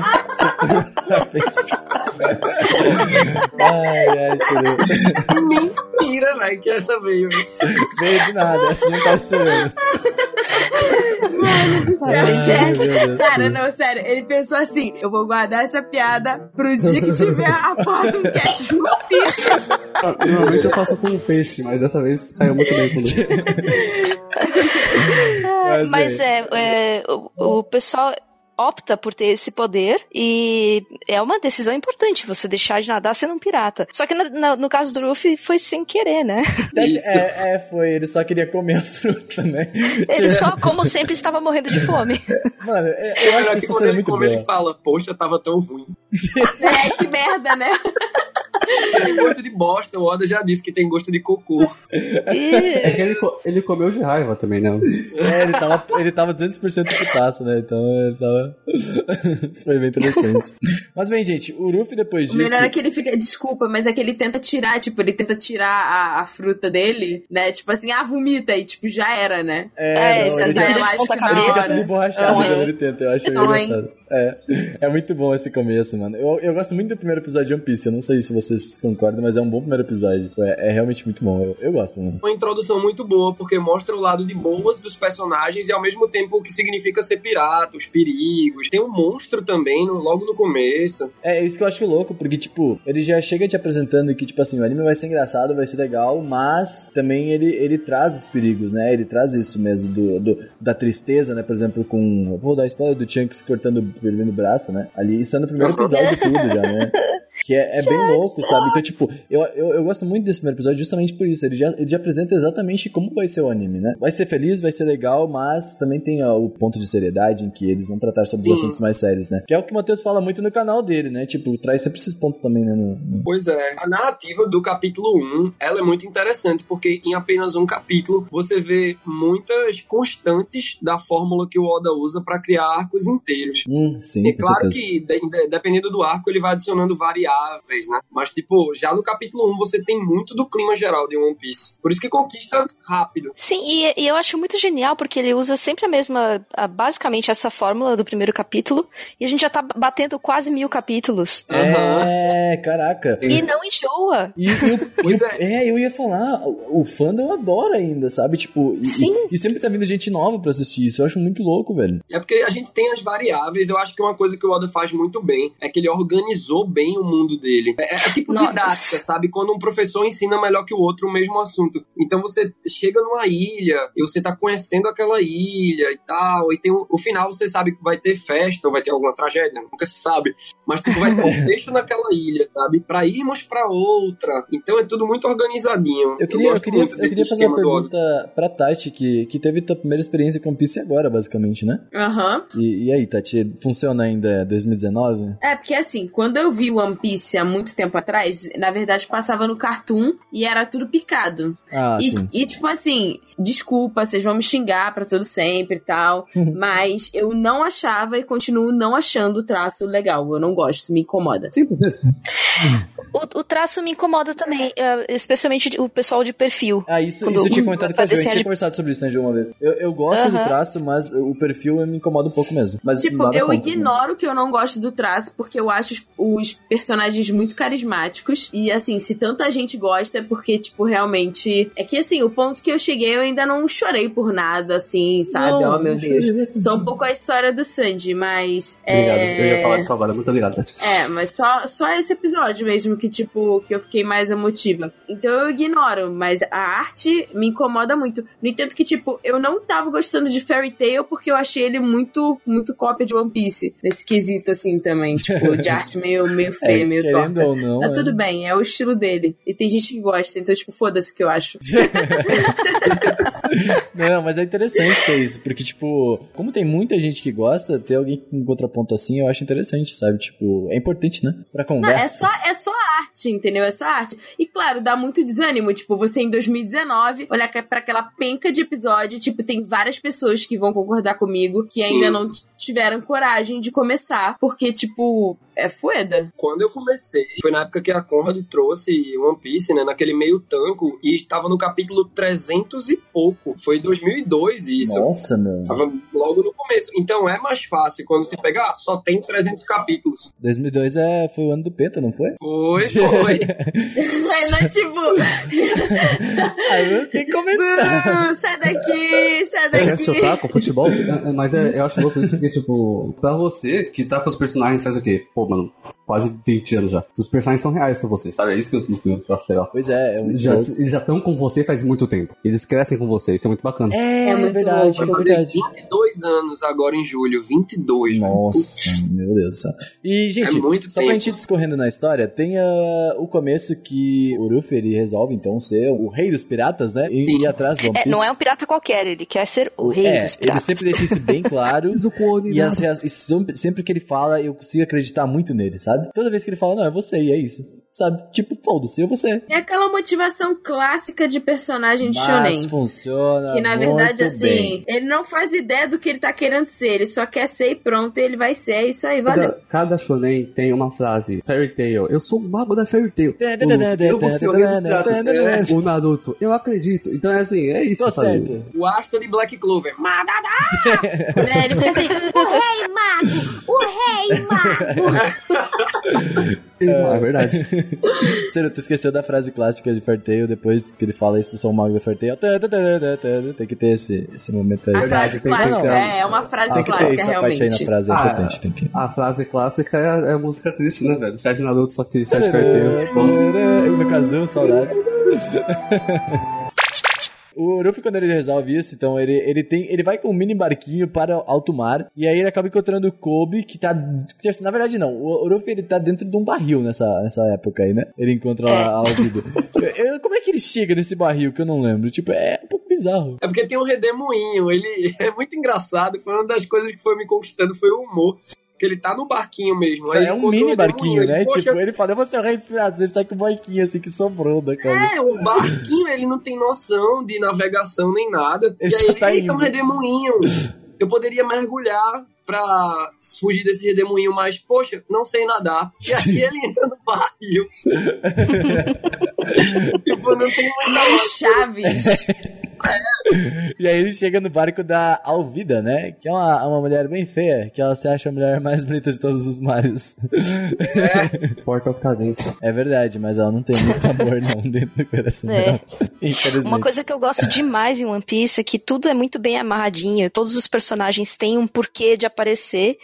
ai, ai, Mentira, velho, que essa veio. Veio de nada, assim não tá esperando. Mano do céu. Cara, não, sério. Ele pensou assim: eu vou guardar essa piada pro dia que tiver a porra do cast de uma pizza. Normalmente eu faço com um peixe, mas dessa vez caiu muito bem com ele. mas, mas é, é, o, o pessoal opta por ter esse poder e é uma decisão importante você deixar de nadar sendo um pirata. Só que no, no, no caso do Luffy foi sem querer, né? É, é, foi, ele só queria comer a fruta, né? Ele só, como sempre, estava morrendo de fome. Mano, eu, eu acho que isso quando muito como boa. ele fala, poxa, tava tão ruim. É, que merda, né? Tem gosto de bosta, o Oda já disse que tem gosto de cocô. É que ele, ele comeu de raiva também, né? É, ele tava, ele tava 200% putaço, né? Então ele tava. Foi bem interessante. Mas bem, gente, o Ruffy depois O disso. melhor é que ele fica, desculpa, mas é que ele tenta tirar, tipo, ele tenta tirar a, a fruta dele, né? Tipo assim, ah, vomita, e tipo, já era, né? É, É, não, já tá já- elástico ele na Ele fica tudo Uhum. quando ele tenta, eu acho Não, hein? É, é muito bom esse começo, mano. Eu, eu gosto muito do primeiro episódio de One Piece. Eu não sei se vocês concordam, mas é um bom primeiro episódio. É, é realmente muito bom. Eu, eu gosto, mano. Uma introdução muito boa, porque mostra o lado de boas dos personagens e ao mesmo tempo o que significa ser pirata, os perigos. Tem um monstro também no- logo no começo. É isso que eu acho louco, porque, tipo, ele já chega te apresentando que, tipo assim, o anime vai ser engraçado, vai ser legal, mas também ele, ele traz os perigos, né? Ele traz isso mesmo, do, do- da tristeza, né? Por exemplo, com. Vou dar spoiler do Chunks cortando perdendo braço, né? Ali, isso é no primeiro episódio tudo já, né? Que é, é bem louco, sabe? Então, tipo, eu, eu, eu gosto muito desse primeiro episódio justamente por isso. Ele já, ele já apresenta exatamente como vai ser o anime, né? Vai ser feliz, vai ser legal, mas também tem ó, o ponto de seriedade em que eles vão tratar sobre os Sim. assuntos mais sérios, né? Que é o que o Matheus fala muito no canal dele, né? Tipo, traz sempre esses pontos também, né? no- no- Pois é, a narrativa do capítulo 1, ela é muito interessante, porque em apenas um capítulo você vê muitas constantes da fórmula que o Oda usa para criar arcos inteiros. Hum, sim, É claro certeza. que, de- de- dependendo do arco, ele vai adicionando variáveis, né? Mas, tipo, já no capítulo 1 você tem muito do clima geral de One Piece. Por isso que conquista rápido. Sim, e, e eu acho muito genial porque ele usa sempre a mesma, a- basicamente essa fórmula do primeiro capítulo, e a gente já tá batendo quase mil capítulos. É, caraca. E não enjoa. E, e o- Pois e o- é. é, eu ia falar, o, o fandom adora ainda, sabe? Tipo, e, Sim. E, e sempre tá vindo gente nova pra assistir isso. Eu acho muito louco, velho. É porque a gente tem as variáveis. Eu acho que uma coisa que o Oda faz muito bem é que ele organizou bem o mundo dele. É, é tipo Nossa. didática, sabe? Quando um professor ensina melhor que o outro o mesmo assunto. Então você chega numa ilha e você tá conhecendo aquela ilha e tal. E tem o, o final, você sabe que vai ter festa ou vai ter alguma tragédia, nunca se sabe. Mas tipo, vai ter um fecho naquela ilha, sabe? Pra irmos pra outra. Então é tudo muito organizadinho. Eu queria, eu gosto queria, eu queria fazer uma pergunta pra Tati, que, que teve tua primeira experiência com One Piece agora, basicamente, né? Aham. E, e aí, Tati, funciona ainda 2019? É, porque assim, quando eu vi One Piece há muito tempo atrás, na verdade passava no Cartoon e era tudo picado. Ah, e, sim. e, tipo assim, desculpa, vocês vão me xingar pra todo sempre e tal, mas eu não achava e continuo não achando o traço legal. Eu não gosto, me incomoda. Simples mesmo. O, o traço me incomoda também, eh, especialmente o pessoal de perfil. Ah, isso, Quando isso eu tinha comentado com a gente tinha de- conversado sobre isso, né, Jo, uma vez. Eu, eu gosto do Aham. traço, mas o perfil me incomoda um pouco mesmo. Mas Tipo, eu contra, né? ignoro que eu não gosto do traço, porque eu acho os, os personagens muito carismáticos. E assim, se tanta gente gosta, é porque, tipo, realmente. É que assim, o ponto que eu cheguei, eu ainda não chorei por nada, assim, sabe? Não, oh, meu Deus. Só um pouco a história do Sanji, mas. Obrigado. é... Eu ia falar disso agora. Muito obrigado. É, mas só, só esse episódio mesmo que, tipo, que eu fiquei mais emotiva. Então eu ignoro, mas a arte me incomoda muito. No entanto que, tipo, eu não tava gostando de Fairy Tail porque eu achei ele muito, muito cópia de One Piece. Nesse quesito, assim, também. Tipo, de arte meio, meio feia, É, meio torta. ou não, Mas é. tudo bem, é o estilo dele. E tem gente que gosta, então, tipo, foda-se o que eu acho. Não, mas é interessante ter isso, porque, tipo, como tem muita gente que gosta, ter alguém com contraponto assim, eu acho interessante, sabe? Tipo, é importante, né? Pra Não, conversa. é só, é só arte, entendeu? É só arte. E claro, dá muito desânimo. Tipo, você em 2019, olhar que- pra aquela penca de episódio, tipo, tem várias pessoas que vão concordar comigo que ainda Sim. não tiveram coragem de começar. Porque, tipo, é fueda. Quando eu comecei, foi na época que a Conrad trouxe One Piece, né? Naquele meio tanco, e estava no capítulo 300 e pouco. Foi 2002 isso. Nossa, meu. Tava logo no começo. Então é mais fácil quando você pegar, ah, só tem 300 capítulos. 2002 é, foi o ano do Peta, não foi? Foi, foi. Mas não, tipo, Aí eu tenho que comentar. "Uh, sai daqui, sai Quer daqui. chocar com futebol? É, é, Mas é, eu acho louco isso porque, tipo, pra você que tá com os personagens faz o quê? Pô, mano, quase 20 anos já. Os personagens são reais pra você, sabe? É isso que eu, que eu acho legal. Pois é, é já, eles já estão com você faz muito tempo. Eles crescem com você, isso é muito bacana. É, é muito verdade, é verdade. 22 anos agora em julho, 22. Nossa, meu Deus do céu. E, gente, é muito só tempo. pra gente ir discorrendo na história, tem uh, o começo que o Ruffy, ele resolve, então, ser o rei dos piratas, né? E ir atrás do One Piece. É, não é um pirata qualquer, ele quer ser o rei é, dos piratas. ele sempre deixa isso bem claro. e, as, e sempre, sempre que ele fala, eu consigo acreditar muito nele, sabe? Toda vez que ele fala, não, é você, e é isso sabe? Tipo, foda-se, é você. É aquela motivação clássica de personagem de Mas shonen. funciona Que na verdade, assim, bem. ele não faz ideia do que ele tá querendo ser, ele só quer ser e pronto, ele vai ser, é isso aí, valeu. Cada, cada shonen tem uma frase, fairy tale, eu sou o mago da fairy tale. o, eu vou ser o é, o Naruto, eu acredito. Então é assim, é isso, Tô sabe? Certo. O Aston de Black Clover, Madada! é, ele fica assim, o rei mago, o rei mago. é, é verdade. Sério, tu esqueceu da frase clássica de Fartail, depois que ele fala isso do São Mago do Fartail. Tem que ter esse, esse momento aí. A frase clássica, é, é uma frase tem que clássica, ter essa realmente. parte aí na frase, é ah, importante. Tem que... A frase clássica é, é a música triste, né, velho? Sérgio Naruto, só que Sérgio Fartail. Nossa, no caso, saudades. O Ruffy, quando ele resolve isso, então ele, ele tem. Ele vai com um mini barquinho para alto mar. E aí ele acaba encontrando o Kobe, que tá. Que, na verdade, não. O, Ruffy ele tá dentro de um barril nessa, nessa época aí, né? Ele encontra é. a como é que ele chega nesse barril que eu não lembro? Tipo, é um pouco bizarro. É porque tem um redemoinho. Ele é muito engraçado. Foi uma das coisas que foi me conquistando, foi o humor que ele tá no barquinho mesmo. Aí é um mini barquinho, né? Ele, tipo, ele fala, eu vou ser o rei dos piratas. Ele sai com o barquinho assim que sobrou da cara. É, o barquinho, ele não tem noção de navegação nem nada. Ele e aí ele, tá eita, um redemoinho. Eu poderia mergulhar pra fugir desse redemoinho, mas, poxa, não sei nadar. E aí ele entra no barril. tipo, não tem muita chaves. e aí ele chega no barco da Alvida, né? Que é uma, uma mulher bem feia, que ela se acha a mulher mais bonita de todos os mares. É. Porta Octadente. É verdade, mas ela não tem muito amor não dentro do coração é. dela. Uma coisa que eu gosto demais em One Piece é que tudo é muito bem amarradinho. Todos os personagens têm um porquê de aparecer.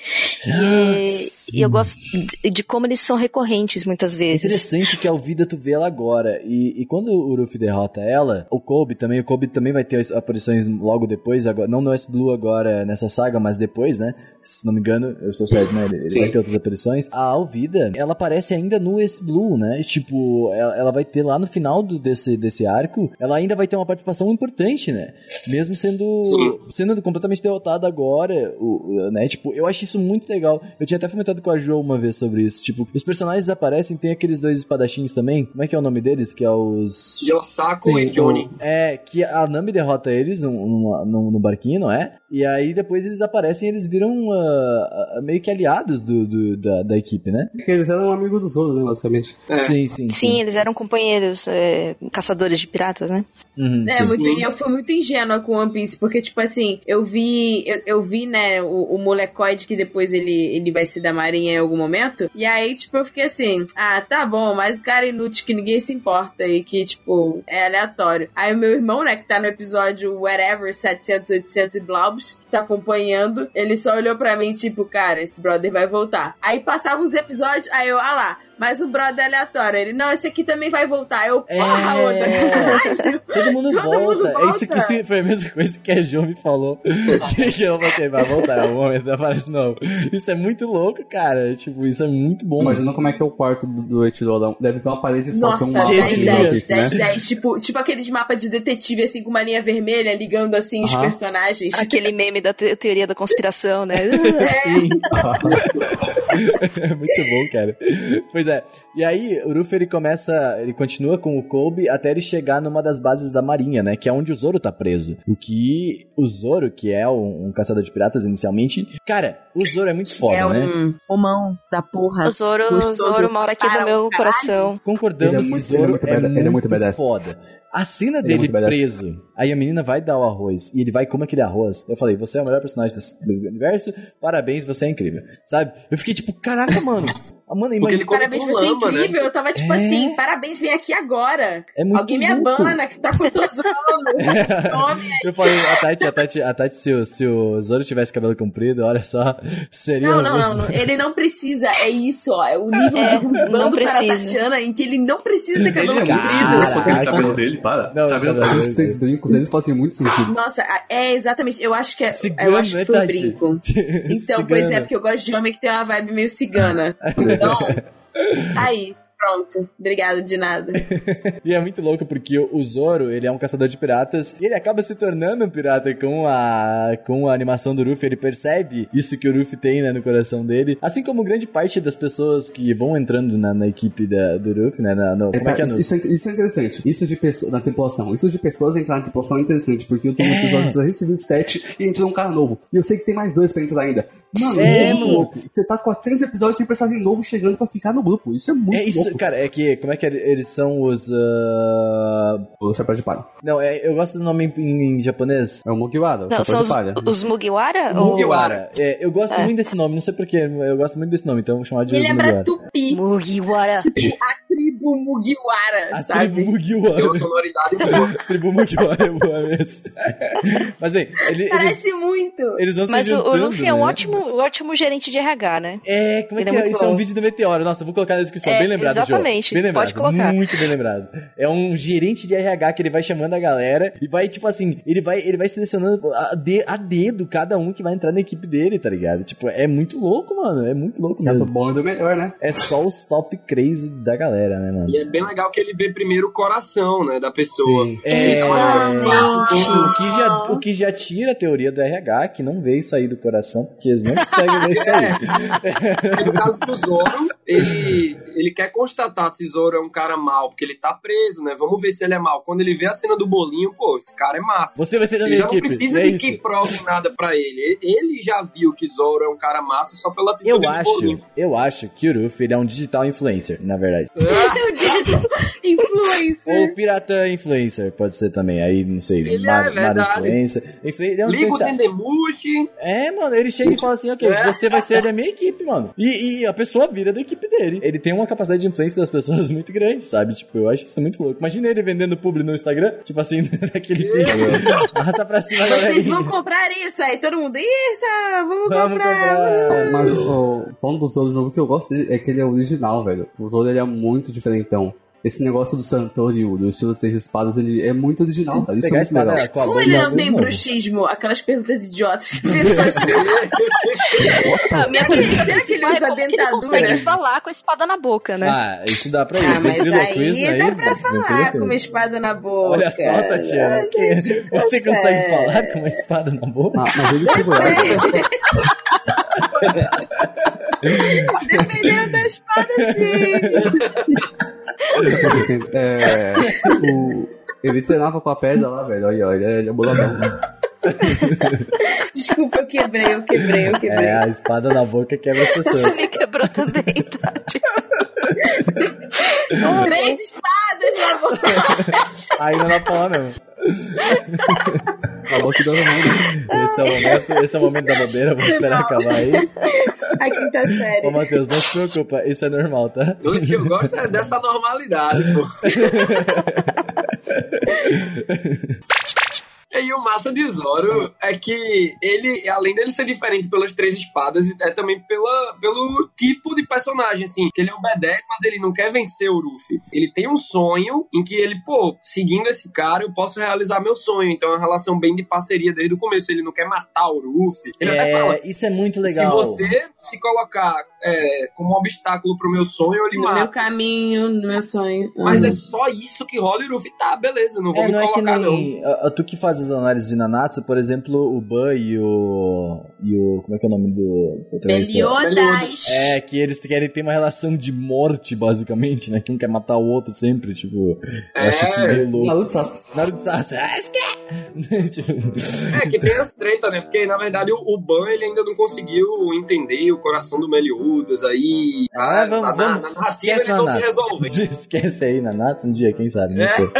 E, e, eu gosto de, de, como eles são recorrentes muitas vezes. É interessante que a Alvida tu vê ela agora. E, e quando o Luffy derrota ela, o Kobe também, o Kobe também vai ter aparições logo depois, agora, não no West Blue agora nessa saga, mas depois, né? Se não me engano, eu estou certo, né? Ele, ele vai ter outras aparições. A Alvida, ela aparece ainda no West Blue, né? Tipo, ela, ela vai ter lá no final do, desse, desse arco, ela ainda vai ter uma participação importante, né? Mesmo sendo, sendo completamente derrotada agora, o, né? Tipo, eu acho isso muito legal. Eu tinha até comentado com a Jo uma vez sobre isso. Tipo, os personagens aparecem, tem aqueles dois espadachins também. Como é que é o nome deles? Que é os. Yosako e Johnny. É, que a Nami derrota eles no, no, no barquinho, não é? E aí depois eles aparecem e eles viram uh, meio que aliados do, do da, da, equipe, né? Porque eles eram amigos dos outros, né, basicamente. É. Sim, sim, sim, sim. eles eram companheiros, é, caçadores de piratas, né? Uhum, é, muito, e eu fui muito ingênua com One Piece, porque, tipo assim, eu vi, eu, eu vi, né, o, o molecoide que depois ele, ele vai ser da marinha em algum momento, e aí, tipo, eu fiquei assim, ah, tá bom, mas o cara inútil que ninguém se importa e que, tipo, é aleatório. Aí o meu irmão, né, que tá no episódio whatever, 700, 800 e blobs, tá acompanhando, ele só olhou pra mim, tipo, cara, esse brother vai voltar. Aí passava uns episódios, aí eu, ah lá, mas o brother é aleatório. Ele, não, esse aqui também vai voltar. Eu, porra, é... outra. Todo mundo Todo volta. Mundo volta. É isso que foi a mesma coisa que a Jo me falou. que eu falei, vai voltar, o momento aparece novo. Isso é muito louco, cara. Tipo, isso é muito bom. Imagina como é que é o quarto do, do Echidodão. Deve ter uma parede só Nossa, com uma 10, 10, 10, 10, Tipo, tipo aqueles mapas de detetive, assim, com uma linha vermelha, ligando, assim, uh -huh. os personagens. Aquele meme da te teoria da conspiração, né? É. Sim. muito bom, cara. Pois é. E aí, o Ruffy ele começa, ele continua com o Kobe até ele chegar numa das bases da marinha, né? Que é onde o Zoro tá preso. O que o Zoro, que é um, um caçador de piratas inicialmente, cara, o Zoro é muito foda, é né? É um homão da porra. O Zoro, o Zoro mora aqui no meu coração. Concordamos é muito, que Zoro é muito, é muito, é muito foda. A cena ele dele é preso, aí a menina vai dar o arroz e ele vai comer aquele arroz. Eu falei, você é o melhor personagem do universo, parabéns, você é incrível. Sabe? Eu fiquei tipo, caraca, mano, Mano, Porque ele imagina. come Parabéns, com você é né? incrível. Eu tava tipo É. assim, parabéns, vem aqui agora. É muito Alguém me louco. abana, que tá com todos anos. Eu falei, a Tati, a Tati, a Tati se, o, se o Zoro tivesse cabelo comprido, olha só, seria Não, não, não, não. Ele não precisa. É isso, ó. É o nível É, de não rusbando para a. Tatiana em que ele não precisa ter cabelo Ele é muito comprido. aquele cabelo dele, para. Não, tá vendo? não. três brincos, eles fazem muito sentido. Nossa, é exatamente. Eu acho que é. Cigano, eu acho que né, foi um Tati? brinco. Então, pois é, porque eu gosto de homem que tem uma vibe meio cigana. Então, aí, pronto. Obrigada de nada. E é muito louco porque o Zoro, ele é um caçador de piratas e ele acaba se tornando um pirata com a com a animação do Ruffy, ele percebe isso que o Ruffy tem né, no coração dele, assim como grande parte das pessoas que vão entrando na, na equipe da, do Ruffy, né, na, no, como é que é no... isso, é, isso é interessante. Isso de pessoas na tripulação. Isso de pessoas entrar na tripulação é interessante, porque eu tô no É. episódio 327 e entrou um cara novo. E eu sei que tem mais dois pra entrar ainda. Mano, É, isso é muito mano. louco. Você tá 400 episódios sem personagem novo chegando pra ficar no grupo. Isso é muito É isso, louco. cara, é que, como é que eles são os... ah, O chapéu de palha. Não, é, eu gosto do nome em, em japonês. É o Mugiwara, o Não, chapéu são de os, palha. os Mugiwara? Ou- Mugiwara. É, eu gosto É. muito desse nome, não sei porquê, eu gosto muito desse nome, então eu vou chamar de Me lembra Mugiwara. Tupi, Mugiwara. Tribo Mugiwara, A sabe? tribo Mugiwara. Tem uma sonoridade boa. tribo Mugiwara é boa mesmo. Mas bem, ele- eles, Parece muito. eles vão Mas se o, o Luffy é um né? ótimo, um ótimo gerente de RH, né? É, como é Ele que é é? Isso é um vídeo do Meteoro. Nossa, eu vou colocar na descrição. É, bem lembrado, exatamente. Bem lembrado. Pode colocar. Muito bem lembrado. É um gerente de RH que ele vai chamando a galera e vai, tipo assim, ele vai, ele vai selecionando a, de- a dedo cada um que vai entrar na equipe dele, tá ligado? Tipo, é muito louco, mano. É muito louco Que é do mesmo. bom e do melhor, né? É só os top crazy da galera, né, mano? E é bem legal que ele vê primeiro o coração, né, da pessoa. Sim. É, Exatamente. o, que já, o que já tira a teoria do RH, que não veio sair do coração, porque eles não conseguem ver isso aí. E no caso do Zoro, ele, ele quer constatar se Zoro é um cara mal, porque ele tá preso, né? Vamos ver se ele é mal. Quando ele vê a cena do bolinho, pô, esse cara é massa. Você vai ser da Ele minha já não equipe. precisa é de isso. que prove nada pra ele. Ele já viu que Zoro é um cara massa só pela atitude Eu do acho, bolinho. eu acho que o Ruffy ele é um digital influencer, na verdade. Digo influencer. Ou pirata influencer, pode ser também. Aí, não sei, Ele mar, é verdade. influencer. Influ- Ele é um Liga o influenciador. Dendemushi. É, mano, ele chega e fala assim, ok, É. você vai ser da minha equipe, mano. E, e a pessoa vira da equipe dele. Ele tem uma capacidade de influência das pessoas muito grande, sabe? Tipo, eu acho isso muito louco. Imagina ele vendendo publi no Instagram, tipo assim, naquele vídeo. Arrasta pra cima, galera. Vocês vão comprar isso aí, todo mundo. Isso, vamos, Vamos comprar. comprar. Mas o falando do Zoro de novo, o que eu gosto dele é que ele é original, velho. O Zoro ele é muito diferentão. Esse negócio do Santorio, do estilo Três Espadas, ele é muito original, cara. Isso Pegar é muito legal. Como ele não tem bruxismo? Aquelas perguntas idiotas que pessoas Ah, minha pergunta será que ele principal é usa ele dentadura? consegue falar com a espada na boca, né? Ah, isso dá pra ir. Ah, mas aí dá pra falar com uma espada na boca. Olha só, Tatiana. Ah, que gente, você consegue falar com uma espada na boca? Ah, mas ele segurava. Dependendo da espada, sim. É, o, ele treinava com a pedra lá, velho. Olha, olha, ele é boladão. Desculpa, eu quebrei, eu quebrei, eu quebrei. É, a espada na boca quebra as Você pessoas. me quebrou também, Tati. Três espadas na boca. Aí não dá pra falar mesmo. Falou que todo mundo. Esse é o momento, esse é o momento da bobeira, vamos esperar acabar aí. A quinta série. Ô, Matheus, não se preocupa, isso é normal, tá? O que eu gosto é dessa normalidade, pô. E o massa de Zoro é que ele, além dele ser diferente pelas três espadas, é também pela, pelo tipo de personagem, assim. Que ele obedece, mas ele não quer vencer o Luffy. Ele tem um sonho em que ele, pô, seguindo esse cara, eu posso realizar meu sonho. Então é uma relação bem de parceria desde o começo. Ele não quer matar o Luffy. Ele até fala, É, isso é muito legal. se você se colocar é, como um obstáculo pro meu sonho, eu lhe No mato. meu caminho, no meu sonho. Mas Uhum. é só isso que rola e o Luffy tá, beleza, não vou É, me não é que colocar, não. nem. a- a- Tu que faz as análises de Nanatsu, por exemplo, o Ban e o. E o. Como é que é o nome do. do? Meliodas. É, que eles querem ter uma relação de morte, basicamente, né? Que um quer matar o outro sempre, tipo. Eu acho isso É, meio louco. Naruto Sasuke. Naruto Sasuke. Ah, tipo, É que tem as treta, né? Porque, na verdade, o, o Ban, ele ainda não conseguiu entender o coração do Meliodas aí. Ah, vamos, na, na, vamos. na narrativa Esquece eles vão se resolver. Esquece aí Nanatsu um dia, quem sabe, não É. sei.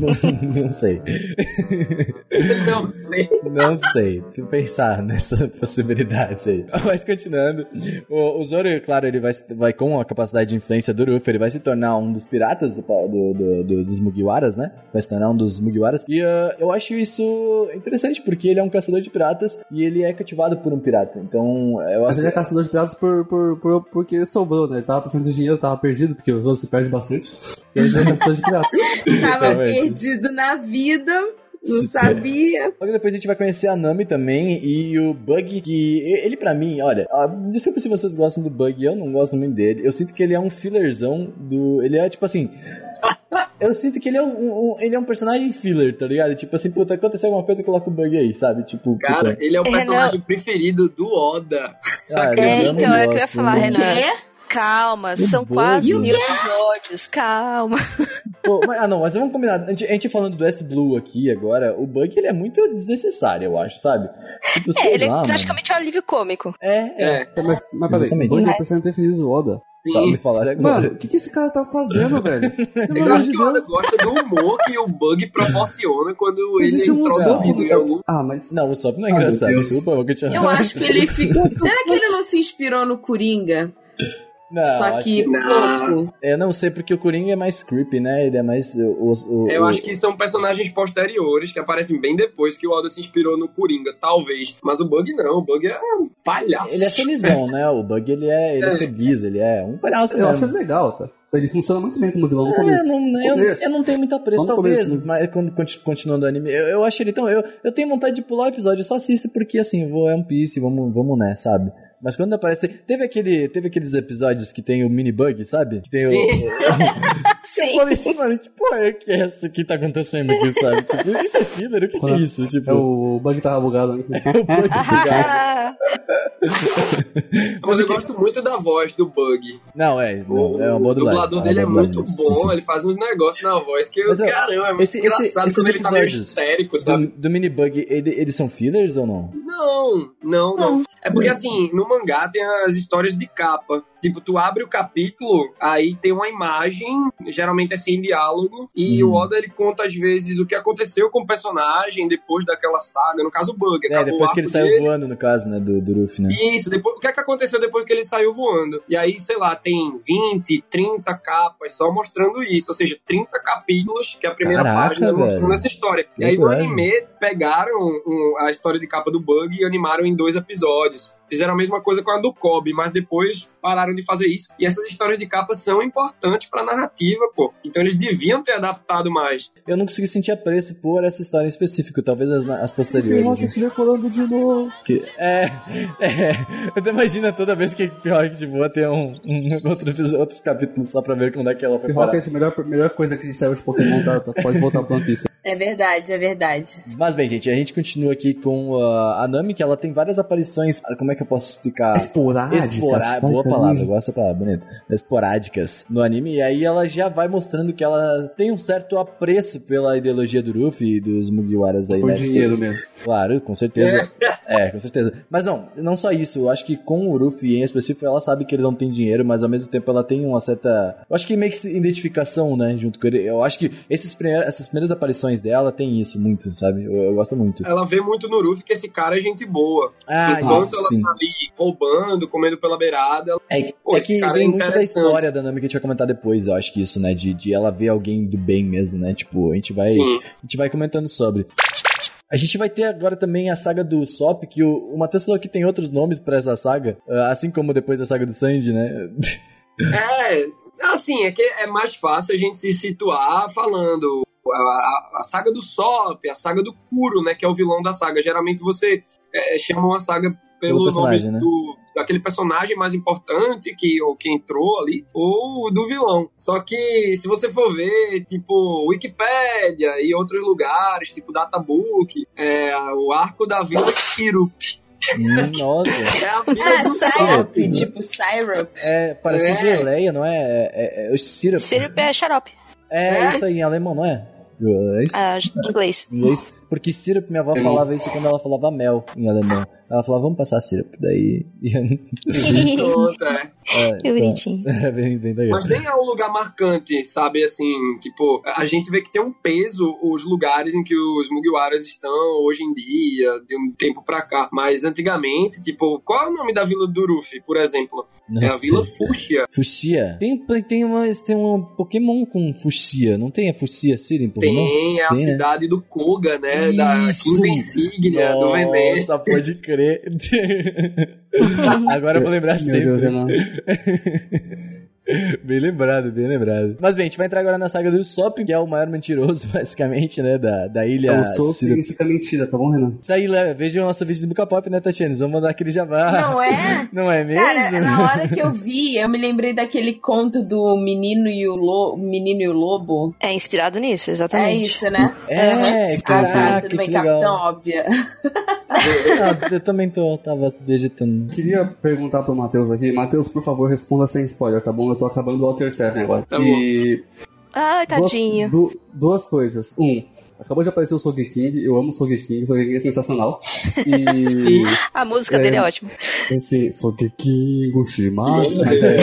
não, não sei. Não sei. Não sei. Tem que pensar nessa possibilidade aí. Mas continuando. O, o Zoro, claro, ele vai, vai com a capacidade de influência do Ruffy, ele vai se tornar um dos piratas do, do, do, do dos Mugiwaras, né? Vai se tornar um dos Mugiwaras. E uh, eu acho isso interessante, porque ele é um caçador de piratas e ele é cativado por um pirata. Então, eu Mas acho ele é caçador de piratas por, por, por- porque sobrou, né? Ele tava precisando de dinheiro, tava perdido, porque os outros se perdem bastante. E aí ele caçador de piratas. Tava perdido na vida, não sabia. Logo depois a gente vai conhecer a Nami também e o Bug, que ele pra mim, olha, ah, desculpa se vocês gostam do Bug, eu não gosto muito dele. Eu sinto que ele é um fillerzão do. Ele é tipo assim. Eu sinto que ele é um, um- ele é um personagem filler, tá ligado? Tipo assim, puta, aconteceu alguma coisa, coloca o Bug aí, sabe? Tipo, Cara, puta, ele é o É, personagem preferido do Oda. ah, É, eu não então, é o que eu ia gosto, falar, não- Renan. Quê? Calma, são Bug? quase mil episódios, calma. Pô, mas- ah, não, mas vamos combinar. A gente, a gente falando do West Blue aqui agora, o Bug ele é muito desnecessário, eu acho, sabe? Tipo, sei É, ele lá, é mano. praticamente um alívio cômico. É, é. É, Mas, mas peraí, o Bug é o personagem preferido do Oda. Me sim. falar agora. Mano, o que, que esse cara tá fazendo, velho? Acho de que Deus. gosta do humor que o Bug proporciona quando ele é Existe um introduzido em algum. Ah, mas. Não, o Sop não é Ah, engraçado. Desculpa, eu. Eu acho que ele ficou. Será que ele não se inspirou no Coringa? Não, Só acho que que- pouco. Eu não sei, porque o Coringa é mais creepy, né? Ele é mais. O, o- Eu o- acho que são personagens posteriores que aparecem bem depois que o Oda se inspirou no Coringa, talvez. Mas o Bug não, o Bug é um palhaço. Ele é felizão, né? O Bug, ele é, ele é É. feliz, ele é um palhaço Eu acho mesmo. ele legal, tá? Ele funciona muito bem como vilão no É, começo. não, não, eu, Começo. eu não tenho muito apreço, Vamos no talvez, começo, né? mas quando, conti- continuando o anime, eu, eu acho ele tão. Eu, eu tenho vontade de pular o episódio, eu só assisto porque assim, vou é um Piece, vamos, vamos né, sabe? Mas quando aparece. Teve, aquele, teve aqueles episódios que tem o mini bug, sabe? Que tem o. Sim. Eu falei assim, mano, que porra é que é essa que tá acontecendo aqui, sabe? Tipo, isso é filler? O que, que é isso? Tipo, É o Bug tava bugado. né? o bug Ah, Mas eu gosto muito da voz do Bug. Não, é, não, é uma boa o dublagem. dublador uma dele é boa muito bom, sim, sim. ele faz uns negócios na voz que Mas, caramba, é muito esse- esse- engraçado esses quando ele tá meio histérico, sabe? Do, do mini bug, ele- eles são fillers ou não? Não, não, não. É porque assim, no mangá tem as histórias de capa. Tipo, tu abre o capítulo, aí tem uma imagem, geralmente é sem diálogo, e Hum. o Oda ele conta às vezes o que aconteceu com o personagem depois daquela saga, no caso o Bug. É, depois que ele saiu dele. voando, no caso, né, do, do Ruffy, né? Isso, depois, o que é que aconteceu depois que ele saiu voando? E aí, sei lá, tem 20, 30 capas só mostrando isso, ou seja, 30 capítulos, que é a primeira Caraca, página mostrando velho. essa história. Que E aí no anime pegaram um- a história de capa do Bug e animaram em dois episódios. Fizeram a mesma coisa com a do Kobe, mas depois pararam de fazer isso. E essas histórias de capa são importantes pra narrativa, pô. Então eles deviam ter adaptado mais. Eu não consegui sentir apreço por essa história em específico, talvez as, as posteriores. né? Rocket decolando de novo. Que- é, é, eu imagina toda vez que Rocket voa tem um, um outro, outro capítulo só pra ver quando é que ela foi E parar. Rocket, a melhor, melhor coisa que saiu de Pokémon, tá, tá, pode voltar One Piece. É verdade, é verdade. Mas bem, gente, a gente continua aqui com uh, a Nami, que ela tem várias aparições. Como é que eu posso explicar? Esporádicas. Esporá- boa palavra, eu gosto dessa palavra, bonita. Esporádicas no anime. E aí ela já vai mostrando que ela tem um certo apreço pela ideologia do Ruffy e dos Mugiwaras aí, Por né? dinheiro mesmo. Claro, com certeza. É. com certeza. Mas não, não só isso. Eu acho que com o Ruffy em específico, ela sabe que ele não tem dinheiro, mas ao mesmo tempo ela tem uma certa. Eu acho que meio que identificação, né? Junto com ele. Eu acho que esses primeiros, essas primeiras aparições dela tem isso muito, sabe? Eu, eu gosto muito. Ela vê muito no Ruffy que esse cara é gente boa. Ah, isso, ela sim. tá ali roubando, comendo pela beirada, É, que- Pô, é que vem é muito da história da Nami que a gente vai comentar depois, eu acho que isso, né? De, de ela ver alguém do bem mesmo, né? Tipo, a gente vai, sim. a gente vai comentando sobre. A gente vai ter agora também a saga do Sop, que o, o Matheus falou que tem outros nomes pra essa saga, ah, assim como depois da saga do Sanji, né? É, assim, é que é mais fácil a gente se situar falando a, a- a saga do Sop, a saga do Kuro, né, que é o vilão da saga. Geralmente você é, chama uma saga pelo, Pelo personagem, nome né? do, daquele personagem mais importante que, ou que entrou ali, ou do vilão. Só que se você for ver, tipo, Wikipédia e outros lugares, tipo Databook, é, o arco da Vila Sirup. Hum, Nossa. É a vila Ah, do syrup, tipo syrup. É, parece É. geleia, não é? É, é, é o syrup. Syrup é xarope, É, É? isso aí em alemão, não é? É isso? ah, inglês. Inglês. Porque syrup, minha avó falava isso quando ela falava mel em alemão. Ela falava, vamos passar syrup. Daí. Pronto, é. É, Que bonitinho. É bem, bem legal. Mas nem é um lugar marcante, sabe? Assim, tipo, a gente vê que tem um peso os lugares em que os Mugiwaras estão hoje em dia, de um tempo pra cá. Mas antigamente, tipo, qual é o nome da vila do Ruffy, por exemplo? Não é a. Vila Fúcsia. Fuxia. Tem, tem, uma, tem um Pokémon com Fuxia. Não tem a Fuxia City em Pokémon? Tem a Tem, né? cidade do Koga, né? Da Isso! quinta insígnia do Veneno. Nossa, pode crer. Agora eu vou lembrar Meu sempre. Deus, eu não. Bem lembrado, bem lembrado. Mas bem, a gente vai entrar agora na saga do Sop, que é o maior mentiroso, basicamente, né? Da, da ilha. Então, sou Ciro- significa mentira, tá bom, Renan? Isso aí, Léo, veja o nosso vídeo do Buca Pop, né, Tatiana? Vamos mandar aquele jabá. Não é? Não é mesmo? Cara, na hora que eu vi, eu me lembrei daquele conto do menino e o, lo... menino e o lobo. É inspirado nisso, É exatamente. isso, né? É, Ah, tá, caraca, tudo bem, que legal. capitão, óbvia. Ah, eu também tô, tava vegetando. Queria perguntar pro Matheus aqui. Matheus, por favor, responda sem spoiler, tá bom? Eu tô acabando o Alter 7 agora. Tá e Ai, duas, tadinho. du- duas coisas. Um, acabou de aparecer o Sogeking, eu amo o Sogeking, o Sogeking é sensacional. E. A música É. dele é ótima. Esse Sogeking Gushima. Mas é.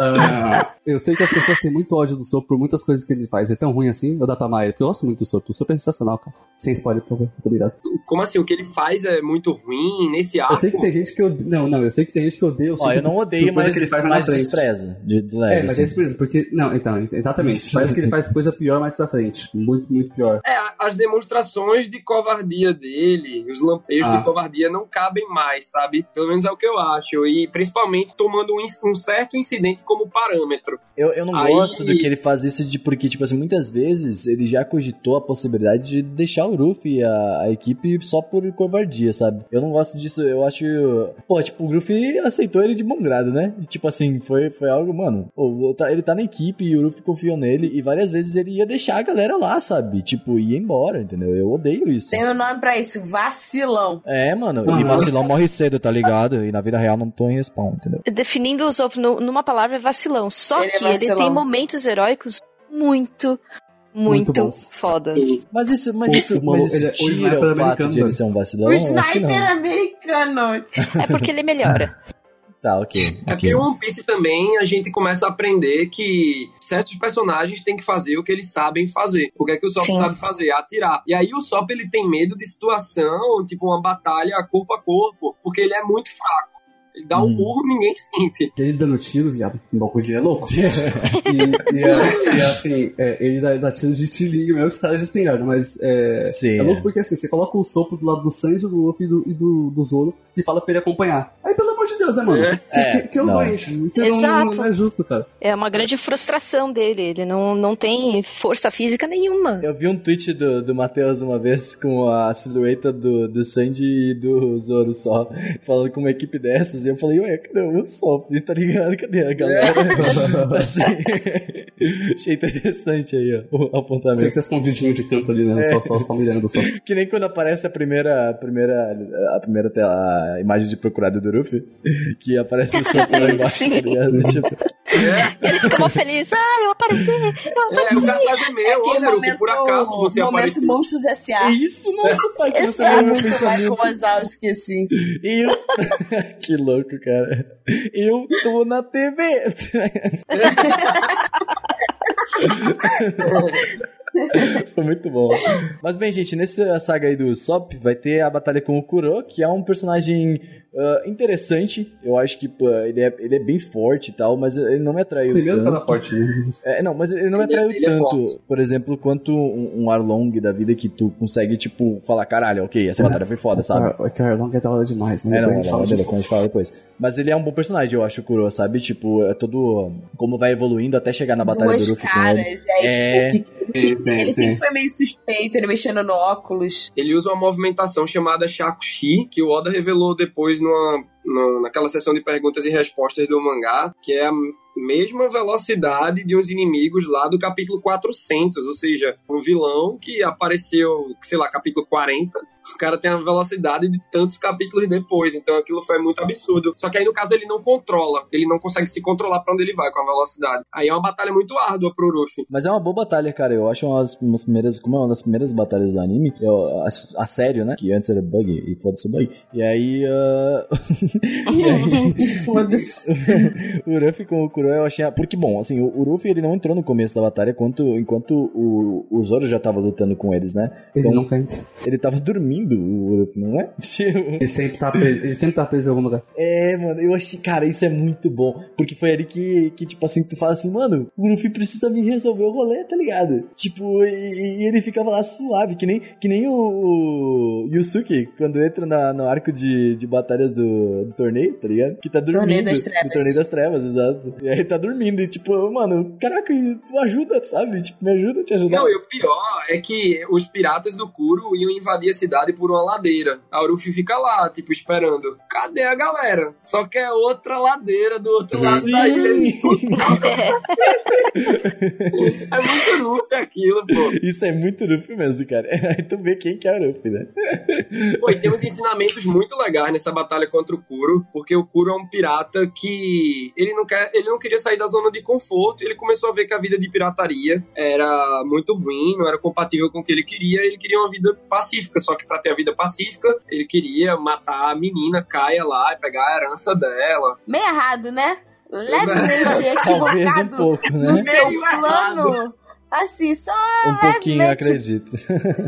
Ah, eu sei que as pessoas têm muito ódio do Sop por muitas coisas que ele faz. É tão ruim assim? Eu dá pra amar ele? Porque eu gosto muito do Sop. O Sop é sensacional, cara. Sem spoiler, por favor. Muito obrigado. Como assim? O que ele faz é muito ruim nesse arco? Eu sei que tem gente que odeia. Não, não, eu sei que tem gente que odeia o Sop. Ó, eu não odeio, mas, que ele faz mais mas na frente. despreza. De, de leve, É, mas assim. é isso, porque. Não, então, exatamente. Parece que ele faz coisa pior mais pra frente. Muito, muito pior. É, as demonstrações de covardia dele, os lampejos Ah. de covardia não cabem mais, sabe? Pelo menos é o que eu acho. E principalmente tomando um, um certo incidente como parâmetro. Eu, eu não Aí- gosto do que ele faz isso de porque, tipo assim, muitas vezes ele já cogitou a possibilidade de deixar o Ruffy e a, a equipe só por covardia, sabe? Eu não gosto disso, eu acho. Pô, tipo, o Ruffy aceitou ele de bom grado, né? E, tipo assim, foi, foi algo, mano. pô, ele tá na equipe e o Ruffy confiou nele e várias vezes ele ia deixar a galera lá, sabe? Tipo, ia embora, entendeu? Eu odeio isso. Tem um nome pra isso, vacilão. É, mano, e Aham. vacilão morre cedo, tá ligado? E na vida real não tô em respawn, entendeu? Definindo o Zop nu- numa palavra é vacilão. Só Ele é que ele vacilão. tem momentos heróicos muito, Muito muito, fodas. Mas isso, mas O- isso, o mas isso ele é o tira sniper o fato americano, de ele ser um vacilão? o sniper americano. É porque ele melhora. Tá, ok. É ok. porque o One Piece também a gente começa a aprender que certos personagens têm que fazer o que eles sabem fazer. O que é que o Sop Sim. sabe fazer? Atirar. E aí o Sop ele tem medo de situação, tipo uma batalha corpo a corpo, porque ele é muito fraco. Ele dá um Hum. murro, ninguém sente. Ele dando tiro, viado. O bagulho dele é louco. e, e, é- e, assim, é, ele dá, dá tiro de estilingue mesmo, os caras espingarda, mas é, Sim, é louco é. porque assim, você coloca o sopro do lado do Sanji, do Luffy e do, e do, do Zoro e fala pra ele acompanhar. Aí, pelo amor de Deus, né, mano? É. Que, que, que é o não. doente. Isso não, Exato. não, não é justo, cara. É uma grande frustração dele. Ele não, não tem força física nenhuma. Eu vi um tweet do, do Matheus uma vez com a silhueta do, do Sandy e do Zoro só, falando com uma equipe dessas, eu falei, ué, cadê o Sop? Tá ligado? Cadê a galera? assim, achei interessante aí, ó, o Tinha apontamento. que ter escondidinho de canto ali, né? É. Só, só, só mirando do sol. Que nem quando aparece a primeira, a primeira, a primeira tela, a imagem de procurado do Ruffy, que aparece o Sop lá embaixo, tá ligado? Tipo, Ele fica mó feliz. Ah, eu apareci! Eu É, o cartaz é meu, É aquele olha, momento, por acaso você momento apareceu. Monstros S.A. isso, nossa, Tati, você É meu muito. Michael Wazowski, assim. Eu. que louco, cara. Eu tô na TV. Foi muito bom. Mas bem, gente, nessa saga aí do Sop vai ter a batalha com o Kuro, que é um personagem ah, interessante. Eu acho que pô, ele, é, ele é bem forte e tal, mas ele não me atraiu Primeiro tanto. cara forte, né? É, não, mas ele não me Ele é- atraiu ele é tanto, forte. por exemplo, quanto um, um Arlong da vida que tu consegue, tipo, falar, caralho, ok, essa batalha foi foda, sabe? O Carlong é da hora demais, né? É, não, a gente não, fala disso. a gente fala depois. Mas ele é um bom personagem, eu acho, o Kuro, sabe? Tipo, é todo. Como vai evoluindo até chegar na batalha Duas do Ruffy com ele. caras. E aí, É. tipo, que- Sim, ele sim. sempre foi meio suspeito, ele mexendo no óculos. Ele usa uma movimentação chamada Shakushi, que o Oda revelou depois numa, na- naquela sessão de perguntas e respostas do mangá, que é a mesma velocidade de uns inimigos lá do capítulo 400, ou seja, um vilão que apareceu, sei lá, capítulo 40, O cara tem a velocidade de tantos capítulos depois, então aquilo foi muito absurdo. Só que aí no caso ele não controla, ele não consegue se controlar para onde ele vai com a velocidade. Aí é uma batalha muito árdua pro Ruffy. Mas é uma boa batalha, cara. Eu acho uma das, umas primeiras, como é uma das primeiras batalhas do anime, eu, a, a sério, né? Que antes era Bug e foda-se o Bug. E aí, uh... e aí... foda-se. o Ruffy com o Kuro eu achei, porque bom, assim, o, o Ruffy ele não entrou no começo da batalha enquanto, enquanto o, o Zoro já tava lutando com eles, né? Então, ele não fez. Ele tava dormindo, o Ruffy, não é? Tipo... Ele sempre tá preso, ele sempre tá preso em algum lugar. É, mano, eu achei, cara, isso é muito bom. Porque foi ali que, que tipo assim, tu fala assim, mano, o Luffy precisa me resolver o rolê, tá ligado? Tipo, e, e ele ficava lá suave, que nem, que nem o, o Yusuke, quando entra na, no arco de, de batalhas do, do torneio, tá ligado? Que tá dormindo. Torneio das Trevas. Torneio das Trevas, exato. E aí tá dormindo, e tipo, mano, caraca, tu ajuda, sabe? Tipo, me ajuda a te ajudar. Não, e o pior é que os piratas do Kuro iam invadir a cidade por uma ladeira. A Luffy fica lá, tipo, esperando. Cadê a galera? Só que é outra ladeira do outro lado Sim. da ilha. é muito Luffy aquilo, pô. Isso é muito Luffy mesmo, cara. Aí tu vê quem que é o Luffy, né? Pô, e tem uns ensinamentos muito legais nessa batalha contra o Kuro, porque o Kuro é um pirata que ele não, quer, ele não queria sair da zona de conforto, ele começou a ver que a vida de pirataria era muito ruim, não era compatível com o que ele queria, ele queria uma vida pacífica, só que para ter a vida pacífica, ele queria matar a menina Caia lá e pegar a herança dela. Meio errado, né? Levemente equivocado um pouco, né? no seu plano. Assim, só. Um pouquinho, eu acredito.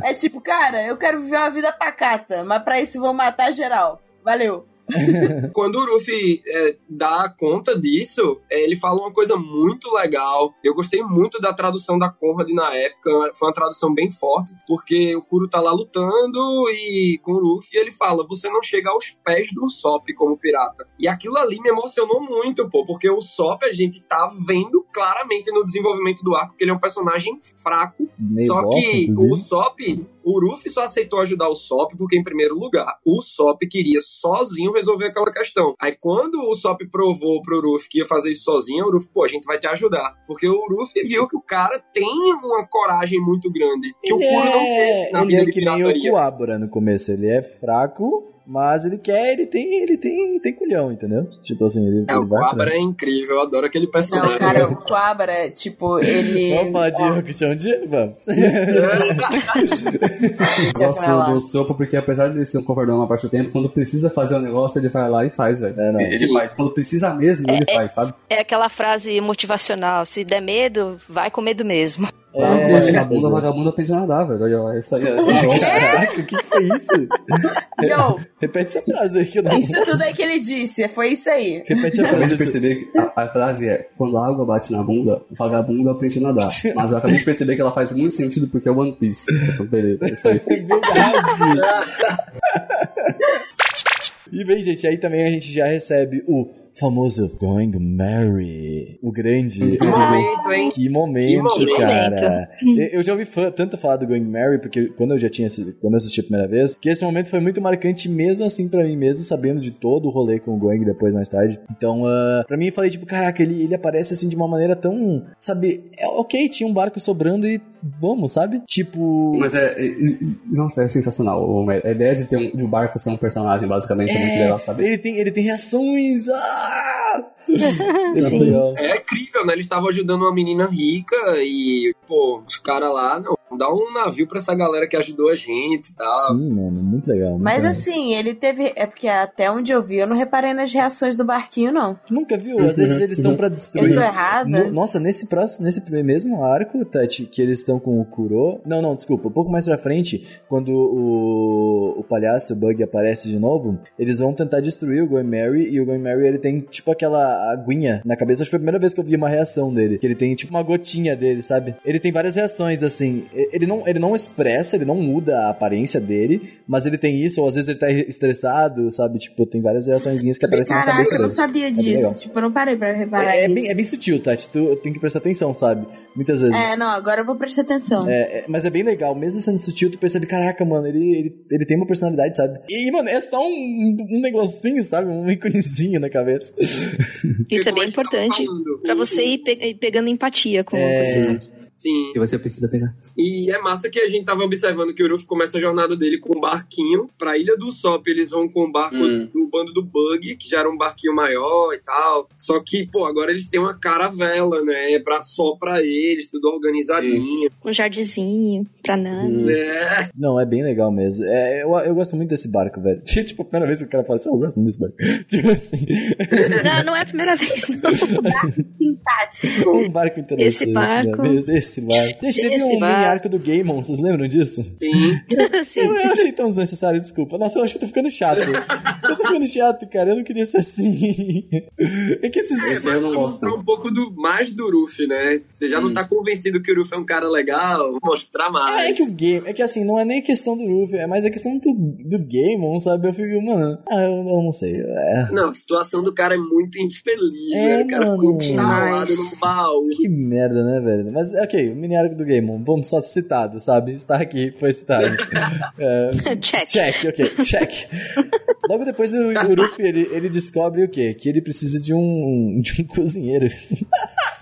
É tipo, cara, eu quero viver uma vida pacata, mas pra isso vou matar geral. Valeu. Quando o Ruffy é, dá conta disso, é, ele fala uma coisa muito legal. Eu gostei muito da tradução da Conrad na época. Foi uma tradução bem forte, porque o Kuro tá lá lutando e com o Ruffy ele fala: Você não chega aos pés do Sop como pirata. E aquilo ali me emocionou muito, pô, porque o Sop a gente tá vendo claramente no desenvolvimento do arco que ele é um personagem fraco. Meio só bosta, que inclusive. o Sop, o Ruffy só aceitou ajudar o Sop porque, em primeiro lugar, o Sop queria sozinho resolver aquela questão. Aí quando o Sop provou pro Ruff que ia fazer isso sozinho, o Ruff, pô, a gente vai te ajudar. Porque o Ruff viu que o cara tem uma coragem muito grande. Que ele o Kuro é... não teve na ele é que nem pirataria. o Kuabura no começo. Ele é fraco, mas ele quer, ele tem, ele tem, tem culhão, entendeu? Tipo assim, ele, É, ele o Quabra é incrível, eu adoro aquele personagem. Não, cara, o Quabra, tipo, ele. Vamos falar de Rokushon um dia? Vamos. Gosto do Sopa porque, apesar de ele ser um covardão uma parte do tempo, quando precisa fazer um negócio, ele vai lá e faz, velho. É, não. ele faz. Quando precisa mesmo, ele faz, sabe? É aquela frase motivacional: se der medo, vai com medo mesmo. É, É, bate na bunda, pois é. vagabundo aprende a nadar, velho. Olha, É isso aí. Caraca, o que foi isso? Yo, Repete essa frase aí que eu não isso tudo aí que ele disse, foi isso aí. Repete a Eu acabei frase. de perceber que a, a frase é: quando a água bate na bunda, o vagabundo aprende a nadar. Mas eu acabei de perceber que ela faz muito sentido porque é One Piece. Então, beleza, é isso aí. É verdade. e bem, gente, aí também a gente já recebe o famoso Going Mary. O grande. Que momento, hein? Que momento, Que momento. cara. Eu- Eu já ouvi fã- tanto falar do Going Mary, porque quando eu já tinha assistido, quando eu assisti a primeira vez, que esse momento foi muito marcante mesmo assim pra mim mesmo, sabendo de todo o rolê com o Going depois mais tarde. Então, uh, pra mim eu falei tipo, caraca, ele, ele aparece assim de uma maneira tão, sabe, é ok, tinha um barco sobrando e vamos, sabe? Tipo, Mas é, é, é- Nossa, é sensacional. A ideia de ter um, de um barco ser um personagem, basicamente, é, muito legal, sabe? ele tem, ele tem reações. Ah! Ele é. É incrível, né? Eles estavam ajudando uma menina rica e, pô, os caras lá, não, dá um navio pra essa galera que ajudou a gente e tal. Sim, mano, muito legal. muito Mas legal. assim, ele teve. É porque até onde eu vi, eu não reparei nas reações do barquinho, não. Tu nunca viu? Às vezes eles estão pra Eu destruir. tô errada? No- nossa, nesse próximo, nesse mesmo arco, Tati, que eles estão com o Kuro. Não, não, desculpa. Um pouco mais pra frente, quando o, o palhaço, o Bug, aparece de novo, eles vão tentar destruir o Going Mary. E o Going Mary, ele tem tipo aquela aguinha na cabeça. Acho que foi a primeira vez que eu vi uma reação dele. Que ele tem tipo uma gotinha dele, sabe? Ele tem várias reações, assim. Ele não, ele não expressa, ele não muda a aparência dele, mas ele tem isso, ou às vezes ele tá estressado, sabe? Tipo, tem várias reações que aparecem na Caraca, cabeça eu não dele. sabia bem disso. legal. tipo, eu não parei pra reparar É, é isso. bem, é bem sutil, Tati. Tu tem que prestar atenção, sabe? Muitas vezes. É, não, agora eu vou prestar atenção. É, é, mas é bem legal, mesmo sendo sutil, tu percebe, caraca, mano, ele, ele, ele tem uma personalidade, sabe? E, mano, é só um, um negocinho, sabe? Um íconezinho na cabeça. Isso é bem tava importante pra o- você ir, pe- ir pegando empatia com É. você. Sim. Que você precisa pegar. E é massa que a gente tava observando que o Uruf começa a jornada dele com um barquinho. Pra Ilha do Sop, eles vão com o barco Hum. do bando do Bug, que já era um barquinho maior e tal. Só que, pô, agora eles têm uma caravela, né? Pra, só pra eles, tudo organizadinho. Um jardinzinho pra Nana. Hum. É. Não, é bem legal mesmo. É, eu, eu gosto muito desse barco, velho. tipo, a primeira vez que o cara fala assim, eu gosto muito desse barco. tipo assim, Não, não é a primeira vez, não. Simpático. um barco interessante. Esse barco. Né? Esse, esse barco. Gente, teve Esse um mini barco. arco do Gaemon, vocês lembram disso? Sim. Sim. Eu, eu achei tão desnecessário, desculpa. Nossa, eu acho que eu tô ficando chato. eu tô ficando chato, cara. Eu não queria ser assim. É que esses. Esse aí eu não gosto. um pouco do, mais do Uruf, né? Você já não tá convencido que o Uruf é um cara legal, mostrar mais. É que o game, é que assim, não é nem questão do Ruffy, é mais a questão do, do Gaemon, sabe? Eu fico, mano, ah, eu, eu não sei. É, Não, a situação do cara é muito infeliz, É, velho. O cara ficou mano. entalado num baú. que merda, né, velho? Mas, ok, o mini arco do Gaemon, vamos só citado, sabe? Está aqui, foi citado. É, Check. check, ok, check. Logo depois o, o Ruffy, ele, ele descobre o quê? Que ele precisa de um, de um cozinheiro.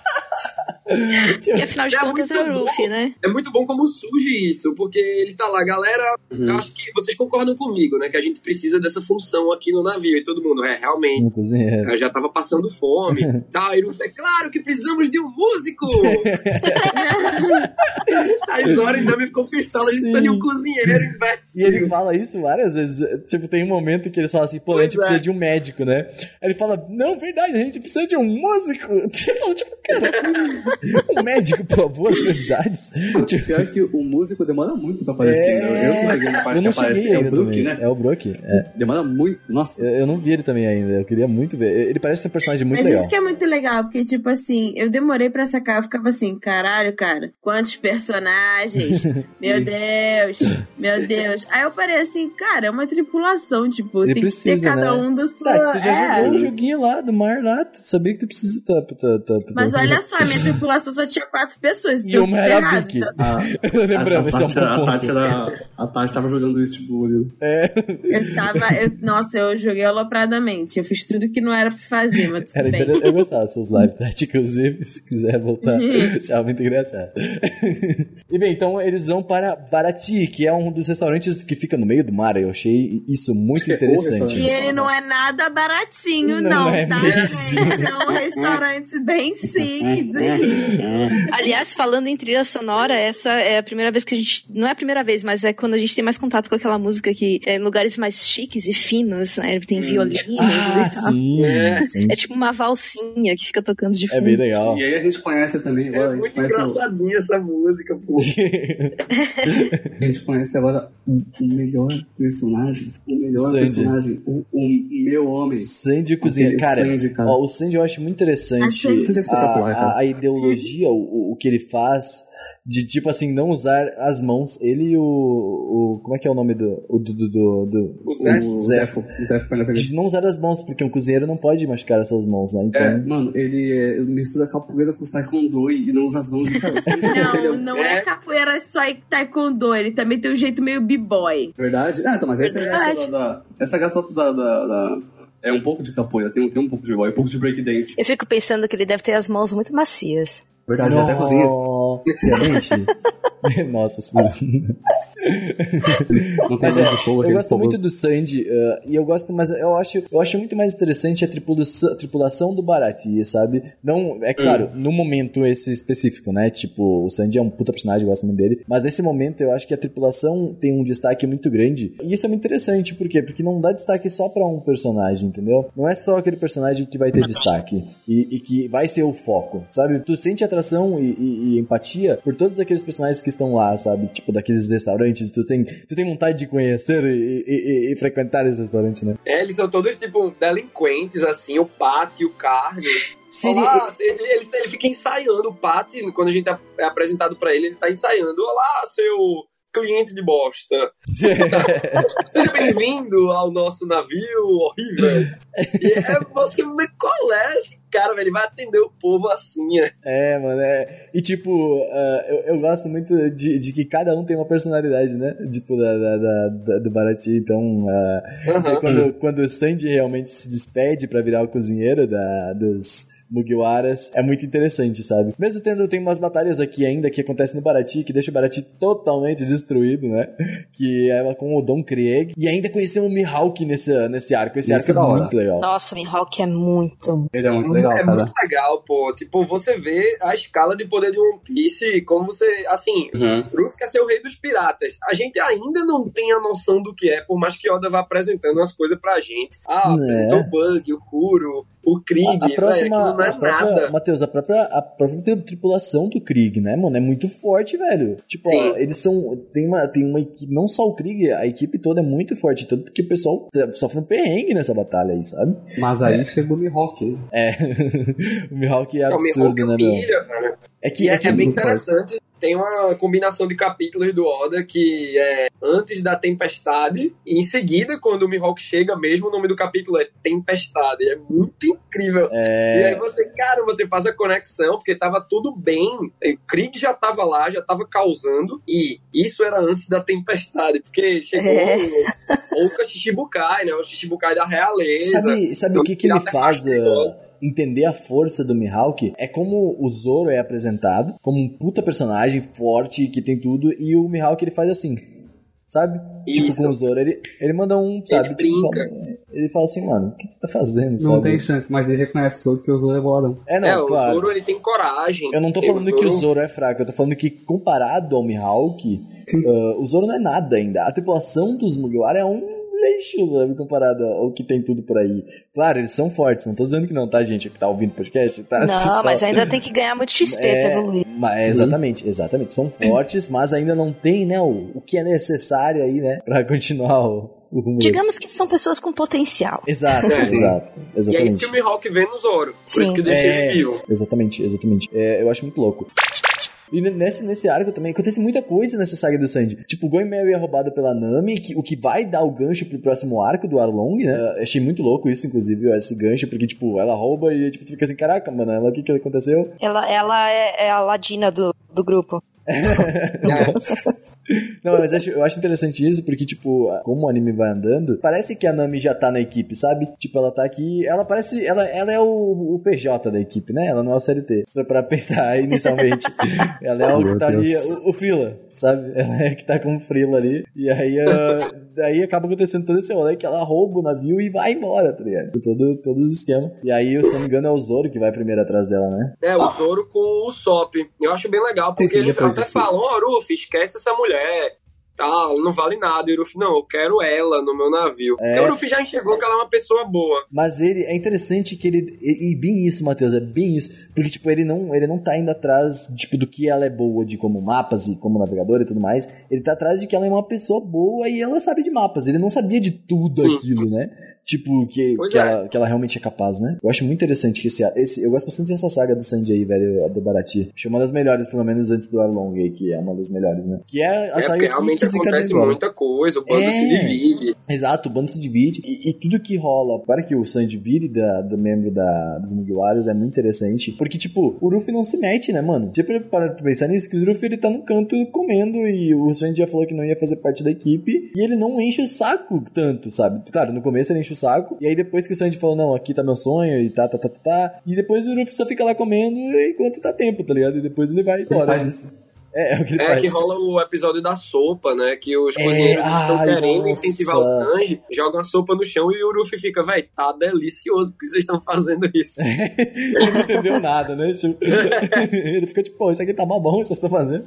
Porque afinal de É contas é muito o Ruffy, né? É muito bom como surge isso, porque ele tá lá, galera, Uhum. acho que vocês concordam comigo, né? Que a gente precisa dessa função aqui no navio. E todo mundo, é, realmente. Um cozinheiro. Eu já tava passando fome. tá, e Uruf, é claro que precisamos de um músico! Aí Zora ainda me ficou pistola, a gente precisa de um cozinheiro, imbecil. E ele fala isso várias vezes. Tipo, tem um momento que eles falam assim, pô, a Pois gente é. precisa de um médico, né? Aí ele fala, não, verdade, a gente precisa de um músico. Você fala, tipo, cara, um médico, por favor, prioridades. Tipo, Pior que o músico demora muito pra aparecer. né? Eu não cheguei na parte que aparece. É o Brook, também. né? É o Brook, é. Demora muito. Nossa. Eu, eu não vi ele também ainda, eu queria muito ver. Ele parece ser um personagem muito Mas legal. isso que é muito legal, porque, tipo assim, eu demorei pra sacar, eu ficava assim, caralho, cara, quantos personagens, meu Deus, meu Deus. Aí eu parei assim, cara, é uma tripulação, tipo, Ele tem que ter precisa, cada né? um da sua... Ah, tu já é. jogou o joguinho lá do mar lá, tu sabia que tu precisa... Tá, tá, Mas olha só, a minha tripulação só tinha quatro pessoas, E então uma tudo era a errado. Vicky. Então, A, Lembrando, a, esse é um bom Tati ponto. era, a Tati tava jogando isso, tipo, olho. eu tava, eu- nossa, eu joguei alopradamente, eu fiz tudo que não era pra fazer, mas tudo Era bem. Eu gostava dessas lives, Tati, inclusive, se quiser voltar, isso é muito engraçado. e bem, então eles vão para Barati, que é um dos restaurantes que fica no meio do mar. Eu achei isso muito é interessante. E ele não é nada baratinho, Não não, é tá, mesmo. gente? É um restaurante bem chique, dizem. Aliás, falando em trilha sonora, essa é a primeira vez que a gente. Não é a primeira vez, mas é quando a gente tem mais contato com aquela música que é em lugares mais chiques e finos, né? Tem violinos Ah, e tal. sim, É. sim. É tipo uma valsinha que fica tocando de É fundo. bem legal. E aí a gente conhece também, agora É a gente muito conhece, o- engraçadinha essa música, pô. a gente conhece agora o, melhor personagem, o melhor Sandy. personagem, o, o meu homem. Sandy Cozinha. Cara, Sandy, cara. ó, o Sandy eu acho muito interessante. A Sandy- é espetacular, a, cara. a, a ideologia, o, o que ele faz de tipo assim, não usar as mãos. Ele e o. o como é que é o nome do. O, do, do, do, O Zefo. O Zefo. De não usar as mãos, porque um cozinheiro não pode machucar as suas mãos, né? Então. É, mano, ele é, mistura capoeira com os taekwondo e não usa as mãos. Cara, o Sandy, ele Não, é- não é capoeira só e taekwondo, ele também tem um jeito meio b-boy. Verdade? Ah, então, mas essa é Verdade. da, da- Essa é a graça da, da, da- É um pouco de capoeira, tem, um- tem um pouco de boy, um pouco de breakdance. Eu fico pensando que ele deve ter as mãos muito macias. Verdade, até cozinha. Realmente? Nossa senhora. Não tem Mas é, de fogo, eu gosto muito do Sandy, uh, e eu gosto, mas eu acho, eu acho muito mais interessante a tripulação, tripulação do Barati, sabe? Não, é claro, no momento esse específico, né? Tipo, o Sandy é um puta personagem, eu gosto muito dele, mas nesse momento eu acho que a tripulação tem um destaque muito grande. E isso é muito interessante, por quê? Porque não dá destaque só pra um personagem, entendeu? Não é só aquele personagem que vai ter destaque e, e que vai ser o foco, sabe? Tu sente atração e, e- e empatia por todos aqueles personagens que estão lá, sabe? Tipo, daqueles restaurantes, tu tem, tu tem vontade de conhecer e, e- frequentar esse restaurante, né? É, eles são todos, tipo, delinquentes, assim, o Pat e o Carne. Seria- Olá, ele, ele, ele fica ensaiando o Pat, quando a gente é é apresentado pra ele, ele tá ensaiando. Olá, seu cliente de bosta. Seja bem-vindo ao nosso navio horrível. E é basicamente colé, assim, cara, velho, ele vai atender o povo assim, né? É, mano, é. E tipo, uh, eu, eu gosto muito de, de que cada um tem uma personalidade, né? Tipo, da, da, da, do Barati. Então, uh, uhum. quando, quando o Sandy realmente se despede pra virar o cozinheiro da, dos Mugiwaras. É muito interessante, sabe? Mesmo tendo, tem umas batalhas aqui ainda que acontecem no Barati, que deixa o Barati totalmente destruído, né? Que é com o Don Krieg. E ainda conhecemos o Mihawk nesse, nesse arco. Esse Isso arco é, é muito legal. Nossa, o Mihawk é muito. Ele é muito legal, É cara. muito legal, pô. Tipo, você vê a escala de poder de One Piece, como você. Assim, uhum. Ruff quer ser o rei dos piratas. A gente ainda não tem a noção do que é, por mais que Oda vá apresentando as coisas pra gente. Ah, é. apresentou o Bug, o Kuro, o Krieg, a, a próxima, não é própria, nada. Matheus, a própria, a própria tripulação do Krieg, né, mano? É muito forte, velho. Tipo, ó, eles são. Tem uma, tem uma equipe. Não só o Krieg, a equipe toda é muito forte. Tanto que o pessoal sofre um perrengue nessa batalha aí, sabe? Mas aí é. chega o Mihawk. É. o Mihawk é absurdo, o né, meu? É que é, é, é bem interessante tem uma combinação de capítulos do Oda que é antes da tempestade e em seguida, quando o Mihawk chega mesmo, o nome do capítulo é Tempestade. É muito incrível. É... E aí você, cara, você faz a conexão, porque tava tudo bem. O Krieg já tava lá, já tava causando, e isso era antes da tempestade, porque chegou é. o, o Shichibukai, né? O Shichibukai da realeza. Sabe, sabe o que, que me faz entender a força do Mihawk é como o Zoro é apresentado, como um puta personagem forte que tem tudo, e o Mihawk ele faz assim. Sabe? Isso. Tipo, com o Zoro, ele, ele manda um, sabe? Ele tipo, brinca. Fala, ele fala assim, mano, o que tu tá fazendo, Não sabe? tem chance, mas ele reconhece o Zoro que o Zoro é boladão. É, não, é, claro. o Zoro ele tem coragem. Eu não tô falando que o Zoro é fraco, eu tô falando que comparado ao Mihawk, uh, o Zoro não é nada ainda. A tripulação dos Mugiwara é um lixo, sabe, comparado ao que tem tudo por aí. Claro, eles são fortes, não tô dizendo que não, tá, gente? Que tá ouvindo o podcast, tá? Não, Só... mas ainda tem que ganhar muito XP é, pra evoluir. Mas, exatamente, uhum. exatamente. São fortes, mas ainda não tem, né, o, o que é necessário aí, né, pra continuar o, Digamos que são pessoas com potencial. Exato, é, exato. Exatamente. E é isso que o Mihawk vê no Zoro. Por Sim. isso que deixa é, ele vivo. Exatamente, exatamente. É, eu acho muito louco. E nesse, nesse arco também acontece muita coisa nessa saga do Sandy. Tipo, o Going Mary é roubado pela Nami, que, o que vai dar o gancho pro próximo arco do Arlong, né? Uh, achei muito louco isso, inclusive, esse gancho, porque, tipo, ela rouba e tipo, tu fica assim, caraca, mano, ela, o que que aconteceu? Ela, ela é, é a ladina do, do grupo. Não, mas eu acho, eu acho interessante isso, porque, tipo, como o anime vai andando, parece que a Nami já tá na equipe, sabe? Tipo, ela tá aqui. Ela parece. Ela, ela é o, o PJ da equipe, né? Ela não é o CLT. Se for pra pensar inicialmente. ela é o que tá ali, o, o Frila, sabe? Ela é que tá com o Frila ali. E aí, uh, daí acaba acontecendo todo esse rolê que ela rouba o navio e vai embora, tá ligado? Todo, todo os esquemas. E aí, se não me engano, é o Zoro que vai primeiro atrás dela, né? É, o Zoro com o Sop. Eu acho bem legal, porque sim, sim, ele até fala, ô, oh, Ruff, esquece essa mulher é tá, não vale nada. E o Ruffy, não, eu quero ela no meu navio. É. Porque o Ruffy já enxergou que ela é uma pessoa boa. Mas ele, é interessante que ele, e, e bem isso, Matheus, é bem isso, porque, tipo, ele não, ele não tá indo atrás, tipo, do que ela é boa de como mapas e como navegador e tudo mais, ele tá atrás de que ela é uma pessoa boa e ela sabe de mapas, ele não sabia de tudo Sim. aquilo, né? Tipo, que, que, é. ela, que ela realmente é capaz, né? Eu acho muito interessante que esse, esse. Eu gosto bastante dessa saga do Sanji aí, velho, do Barati. Acho uma das melhores, pelo menos antes do Arlong aí, que é uma das melhores, né? Que é a é, saga que realmente que acontece muita coisa, o bando é... se divide. Exato, o bando se divide. E, e tudo que rola para que o Sanji vire da, do membro da, dos Mugiwaras é muito interessante. Porque, tipo, o Luffy não se mete, né, mano? Tipo, para pensar nisso, que o Luffy ele tá no canto comendo e o Sanji já falou que não ia fazer parte da equipe. E ele não enche o saco tanto, sabe? Claro, no começo ele enche o saco. E aí depois que o Sanji falou, não, aqui tá meu sonho e tá, tá, tá, tá, tá. E depois o Luffy só fica lá comendo enquanto tá tempo, tá ligado? E depois ele vai embora. Ele faz isso. É, é, o que, ele é faz. que rola o episódio da sopa, né? Que os é, cozinheiros estão querendo nossa. incentivar o Sanji, jogam a sopa no chão e o Luffy fica, véi, tá delicioso porque vocês estão fazendo isso. ele não entendeu nada, né? Tipo, ele fica tipo, pô, isso aqui tá mal bom, vocês estão fazendo.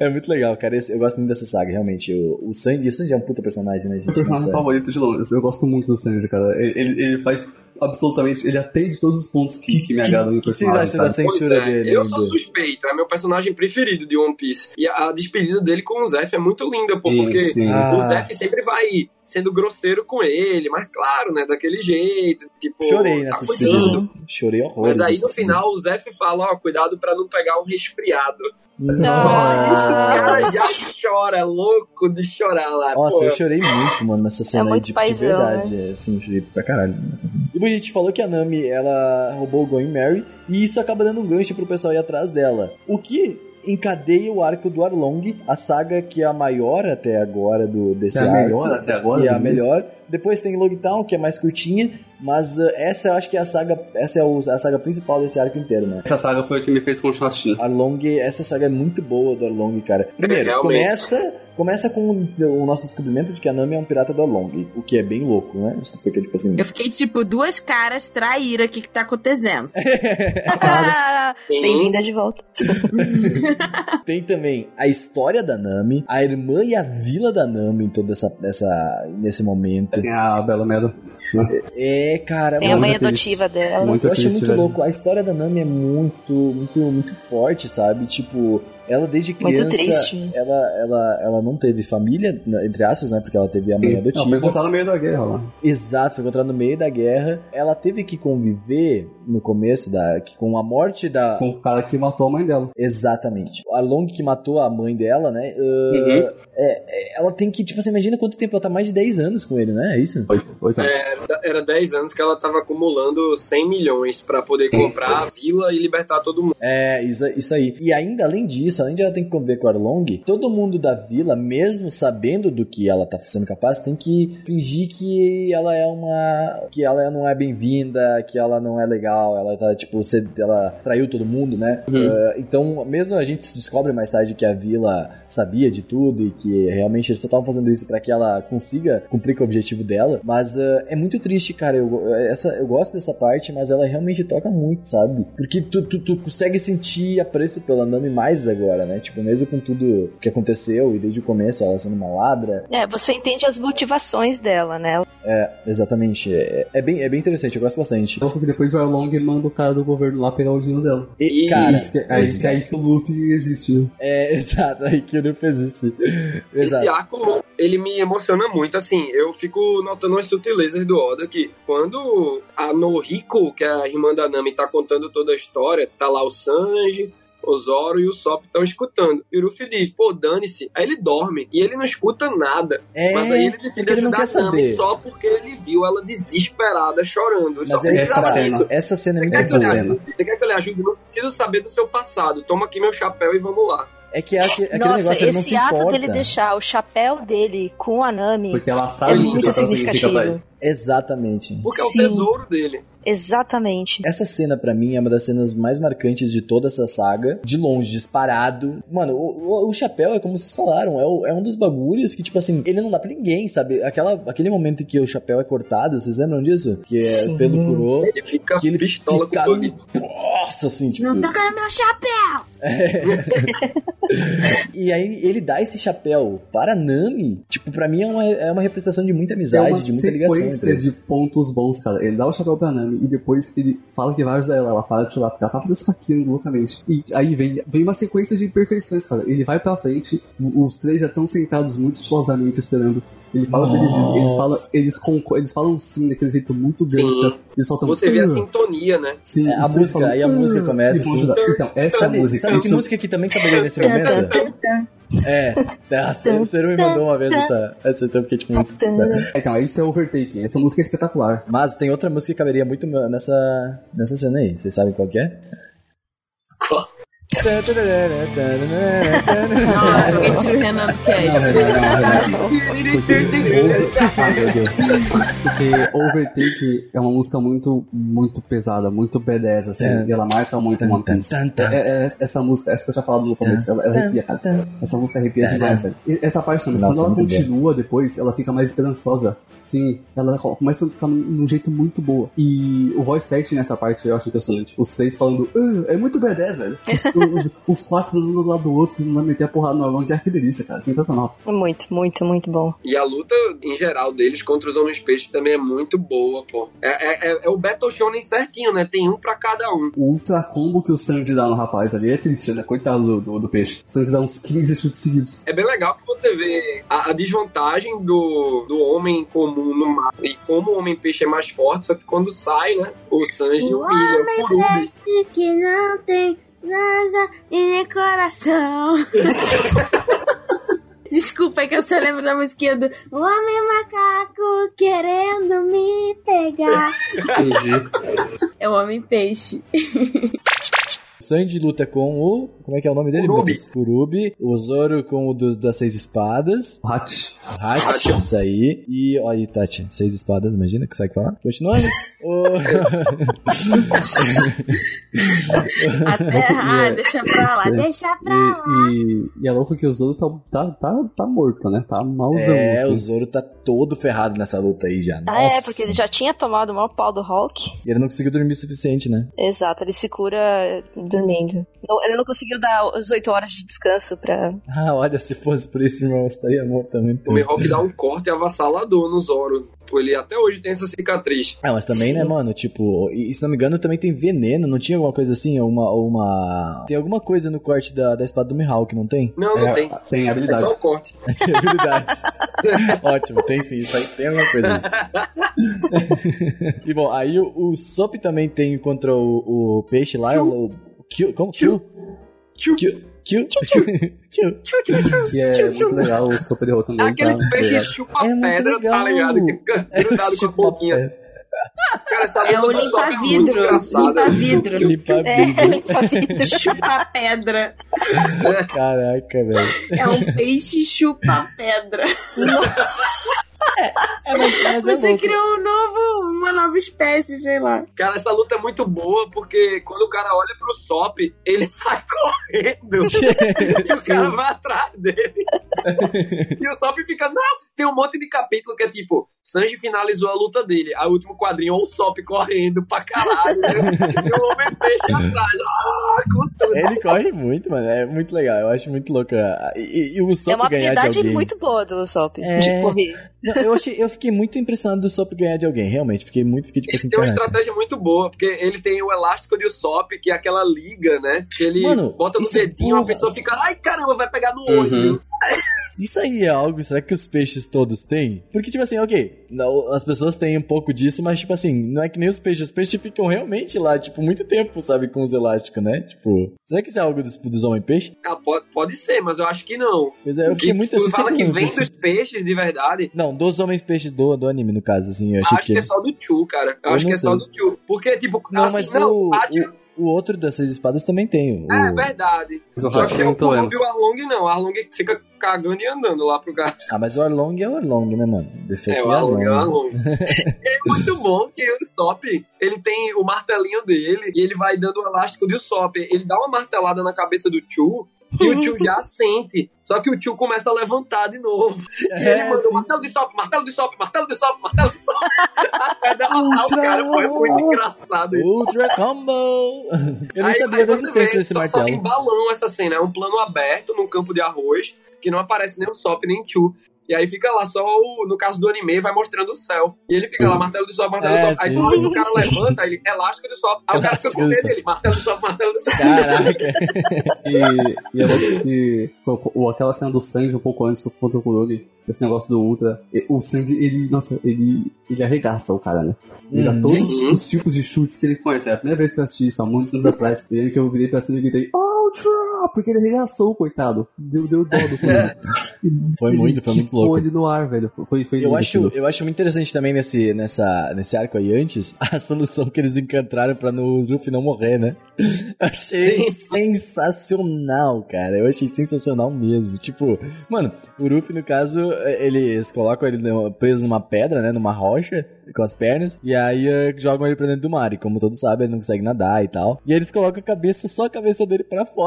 é muito legal, cara. Eu gosto muito dessa saga, realmente. O, o Sanji, o Sanji é um puta personagem, né, gente? O personagem favorito de longe. Eu gosto muito do Sanji, cara. Ele, ele faz absolutamente. Ele atende todos os pontos que, que me agradam no personagem. O que vocês acham da censura é, dele? Eu sou suspeito, é meu personagem preferido de One Piece. E a, a despedida dele com o Zef é muito linda, pô, sim, porque sim. Ah. o Zef sempre vai sendo grosseiro com ele, mas claro, né, daquele jeito, tipo... Chorei tá nessa cena. Chorei horrores. Mas aí no nessa cena. final o Zef fala, ó, cuidado pra não pegar um resfriado. O Nossa. cara já chora, louco de chorar lá. Nossa, pô. eu chorei muito, mano, nessa cena aí, muito de, de paizão, verdade. É, assim, eu chorei pra caralho nessa cena. E bom, a gente falou que a Nami, ela roubou o Going Mary, e isso acaba dando um gancho pro pessoal ir atrás dela. O que encadeia o arco do Arlong, a saga que é a maior até agora do, desse É a arco. melhor até agora. E é a mesmo? melhor. Depois tem Logtown, que é mais curtinha, mas uh, essa eu acho que é a saga, essa é o- a saga principal desse arco inteiro, né? Essa saga foi a que me fez continuar assistindo. Arlong, essa saga é muito boa do Arlong, cara. Primeiro, realmente. começa, começa com o nosso descobrimento de que a Nami é um pirata do Arlong, o que é bem louco, né? Isso fica tipo assim. Eu fiquei tipo, duas caras traíra, o que que tá acontecendo? Bem-vinda de volta. Tem também a história da Nami, a irmã e a vila da Nami em todo essa, essa, nesse momento. Tem a Bela Meadow. É, cara, Tem a mãe adotiva dela. Muito eu achei muito velho. louco. A história da Nami é muito, muito, muito forte, sabe? Tipo, ela desde Muito criança, triste. ela, ela, ela não teve família, né, entre aspas, né? Porque ela teve a mãe Ela adotiva. foi encontrada no meio da guerra lá. Exato, foi encontrada no meio da guerra. Ela teve que conviver no começo da, com a morte da. Com o cara que matou a mãe dela. Exatamente. A Long que matou a mãe dela, né? uh, Uhum. é- é- ela tem que, tipo, você imagina quanto tempo ela tá mais de 10 anos com ele, né? É isso? Oito. Oito anos. É, era- era 10 anos que ela tava acumulando 100 milhões pra poder comprar a vila e libertar todo mundo. É, isso, isso aí. E ainda, além disso, além de ela ter que conviver com a Arlong, todo mundo da vila, mesmo sabendo do que ela tá sendo capaz, tem que fingir que ela é uma. que ela não é bem-vinda, que ela não é legal, ela tá, tipo, cê- ela traiu todo mundo, né? Uh, então, mesmo a gente se descobre mais tarde que a vila sabia de tudo e que realmente eles só estavam fazendo isso pra que ela consiga cumprir com o objetivo dela, mas uh, é muito triste, cara. Eu, essa, eu gosto dessa parte, mas ela realmente toca muito, sabe? Porque tu, tu, tu consegue sentir apreço pela Nami mais agora, né? Tipo, mesmo com tudo que aconteceu e desde o começo ela sendo uma ladra. É, você entende as motivações dela, né? É, exatamente. É, é bem, é bem interessante, eu gosto bastante. Falou que depois o Arlong manda o cara do governo lá pegar o dinheiro dela. E, E- cara, Isso que, é, aí, que é aí que o Luffy existe, é, exato, aí que eu fez isso. Exato. Esse arco, ele me emociona muito, assim, eu fico notando umas sutilezas do Oda, que quando a Noriko, que é a irmã da Nami, tá contando toda a história, tá lá o Sanji, o Zoro e o Sop estão escutando. E o Luffy diz, pô, dane-se. Aí ele dorme, e ele não escuta nada. É, Mas aí ele decide porque ele não ajudar quer saber. só porque ele viu ela desesperada, chorando. Mas é precisava essa cena, essa cena é Você muito quer, que? Você quer que eu lhe ajude? Não preciso saber do seu passado. Toma aqui meu chapéu e vamos lá. É que é aque- aquele Nossa, negócio, ele não se esse ato importa. dele deixar o chapéu dele com a Nami Porque ela é sabe o que o chapéu significa pra ele. significativo. Exatamente. Porque é o Sim. tesouro dele. Exatamente. Essa cena, pra mim, é uma das cenas mais marcantes de toda essa saga. De longe, disparado. Mano, o, o- o chapéu é como vocês falaram, é, o- é um dos bagulhos que, tipo assim, ele não dá pra ninguém, sabe? Aquela, aquele momento em que o chapéu é cortado, vocês lembram disso? Que é Sim. pelo curou. Ele fica Que ele pistola fica com o Bug. Nossa, assim, tipo. Não toca no meu chapéu! E aí ele dá esse chapéu para Nami. Tipo, pra mim é uma, é uma representação de muita É amizade, uma de muita ligação entre de pontos bons, cara. Ele dá o chapéu pra Nami e depois ele fala que vai ajudar ela. Ela para de chorar, porque ela tá fazendo isso aqui loucamente. E aí vem, vem uma sequência de imperfeições, cara. Ele vai pra frente, os três já estão sentados muito estilosamente esperando. Ele fala pra eles, eles falam, eles, concor- eles falam sim daquele jeito muito gangster. Eles soltam Você vê a "Ah". sintonia, né? Sim, É, a música, falam, aí a música "Ah", começa assim. Então, essa Sabe, música. sabe que isso- música que também caberia nesse momento? É, nossa, o Ciro me mandou uma vez essa, essa então eu fiquei tipo muito. Então, isso é overtaking. Essa música é espetacular. Mas tem outra música que caberia muito nessa, nessa cena aí. Vocês sabem qual que é? Qual? Nossa, alguém tira o Renan do cast. Ai, meu Deus. Porque Overtake é uma música muito, muito pesada, muito badass, assim. É. E ela marca muito One Piece. Tan. É, é, essa música, essa que eu já falado no começo, ela, ela arrepia, cara. Essa música arrepia Tan, demais, tan. velho. E essa parte não, mas Nossa, quando ela continua depois, ela fica mais esperançosa. Sim, ela começa a ficar num, num jeito muito boa. E o voice acting nessa parte eu acho impressionante. Os três falando, ah, é muito badass, velho. Os, os, quatro um do lado do outro, tentando meter a porrada no Arlong, que delícia, cara. Sensacional. Muito, muito, muito bom. E a luta, em geral, deles contra os homens peixes também é muito boa, pô. É, é, é o Battle Shonen certinho, né? Tem um pra cada um. O ultra combo que o Sanji dá no rapaz ali é triste, né? Coitado do, do, do peixe. O Sanji dá uns 15 chutes seguidos. É bem legal que você vê a, a desvantagem do, do homem comum no mar e como o homem peixe é mais forte, só que quando sai, né? O Sanji O humilha o homem Kurubi. peixe que não tem nada em coração. Desculpa, é que eu só lembro da musiquinha do O Homem Macaco querendo me pegar. Entendi. É o Homem Peixe. Sanji luta com o. Como é que é o nome dele? Kurubi. Kurubi. O Zoro com o do- das seis espadas. Hatch. O Hachi, isso aí. E olha aí, Tati. Seis espadas, imagina, consegue falar? Continuando. o... Até, ah, deixa pra lá, deixa pra lá. E, e, e é louco que o Zoro tá, tá, tá, tá morto, né? Tá malzão. é, assim. o Zoro tá todo ferrado nessa luta aí já. Ah, é, porque ele já tinha tomado o maior pau do Hulk. E ele não conseguiu dormir o suficiente, né? Exato, ele se cura dormindo. Não- ele não conseguiu dar as 8 horas de descanso pra. Ah, olha, se fosse por esse irmão, eu estaria morto também. O Mihawk dá um corte avassalador no Zoro. Pô, Ele até hoje tem essa cicatriz. Ah, mas também, né, mano? Tipo, e, se não me engano, também tem veneno, não tinha alguma coisa assim? Uma, uma. Tem alguma coisa no corte da, da espada do Mihawk, não tem? Não, não É, tem. Tem É habilidade. só o corte. Tem habilidades. Ótimo, tem sim, isso aí tem alguma coisa. e bom, aí o, o Sop também tem contra o, o peixe lá, o, o Q, como? Q? Q? Q? Q? Q? Que é muito legal o Super Hero também. Aqueles tá? peixes chupa-pedra, É tá ligado? Que fica grudado com a boquinha. Cara, É o luta do Sop é muito limpa-vidro. engraçada. Limpa-vidro. Limpa É, vidro. limpa vidro. Chupa pedra. Caraca, velho. É um peixe chupa pedra. É, mas, mas é Você louco. criou um novo, uma nova espécie, sei lá. Cara, essa luta é muito boa porque quando o cara olha pro Sop, ele sai correndo e o cara vai atrás dele. e o Sop fica, não, tem um monte de capítulo que é tipo, Sanji finalizou a luta dele, aí o último quadrinho, ou o Sop correndo pra caralho, e o Homem Peixe atrás, ah, com tudo. Ele corre muito, mano. É muito legal. Eu acho muito louco. a- E, e- e o Sop É uma ganhar de habilidade muito boa do Sop, É. de correr. Não, eu, achei, eu fiquei muito impressionado do Sop ganhar de alguém. Realmente, fiquei muito, fiquei tipo Ele assim, tem uma caraca. estratégia muito boa, porque ele tem o elástico de Sop, que é aquela liga, né? Que ele Mano, bota no é dedinho, a porra. pessoa fica, ai caramba, vai pegar no olho. Uhum. Isso aí é algo, será que os peixes todos têm? Porque, tipo assim, ok, não, as pessoas têm um pouco disso, mas, tipo assim, não é que nem os peixes. Os peixes ficam realmente lá, tipo, muito tempo, sabe, com os elásticos, né? Tipo, será que isso é algo dos, dos homem-peixe? Ah, pode, pode ser, mas eu acho que não. Pois é, eu fiquei Que muito tu assim. fala será que não- vem dos peixes de verdade. Não, dos homens-peixes do, do anime, no caso, assim, eu achei acho que que é eles... só do Chu, cara. Eu, Eu acho que é só do Chu. Porque, tipo, Não, assim, mas não, o, o, o outro das seis espadas também tem. O... É verdade. Mas o Só que o um e o Arlong não. O Arlong fica cagando e andando lá pro gato. Ah, mas o Arlong é o Arlong, né, mano? Defeito É, o Arlong, é o Arlong. é muito bom que o Sop, ele tem o martelinho dele e ele vai dando o elástico do Sop. Ele dá uma martelada na cabeça do Chu e o Chu já sente. Só que o Chu começa a levantar de novo. E É, ele manda sim. martelo de Sop, martelo de Sop, martelo de Sop, martelo de Sop. Até derrotar o cara. Foi muito engraçado. Ultra Combo! Eu nem Aí- sabia aí da existência desse só- Só tem martelo. balão essa cena, é um plano aberto num campo de arroz, que não aparece nem o Sop nem o Chu. E aí fica lá só o, no caso do anime, vai mostrando o céu. E ele fica lá, martelo de Sop, martelo É, de Sop. Aí sim, o cara sim. levanta, ele, elástico de Sop. Aí o cara fica com medo dele, martelo de Sop, martelo de Sop. Caraca! E, e eu lembro que foi o- aquela cena do Sanji um pouco antes contra o Kurogi, esse negócio do Ultra. O Sanji, ele, nossa, ele, ele arregaça o cara, né? Ele dá Uhum. todos Uhum. os tipos de chutes que ele conhece. É a primeira vez que eu assisti isso, há muitos anos atrás. E aí que eu virei pra cima e gritei, Ultra! Porque ele arregaçou, coitado. Deu, deu dó do. E Foi muito, foi muito louco. ele no ar, velho. Foi, foi Eu acho, aquilo. eu acho muito interessante também nesse, nessa, nesse arco aí antes, a solução que eles encontraram pra no Luffy não morrer, né? Achei sensacional, cara. Eu achei sensacional mesmo. Tipo, mano, o Luffy, no caso, eles colocam ele preso numa pedra, né? Numa rocha. com as pernas. E aí uh, jogam ele pra dentro do mar. E como todos sabem, ele não consegue nadar e tal. E aí eles colocam a cabeça, só a cabeça dele pra fora.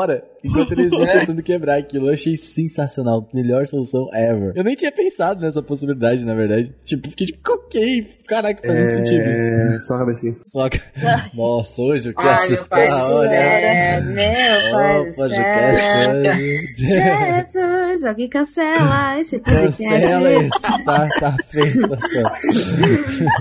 Enquanto eles vão tentando quebrar aquilo. Eu achei sensacional. Melhor solução ever. Eu nem tinha pensado nessa possibilidade, na verdade. Tipo, fiquei tipo, ok. Caraca, faz muito sentido. É, só a cabecinha. Só que... Nossa, hoje eu quero Ai, meu pai assustar. do Olha. céu, meu pai do podcast céu. hoje. Jesus, alguém cancela esse podcast. Cancela esse. Tá, tá a situação.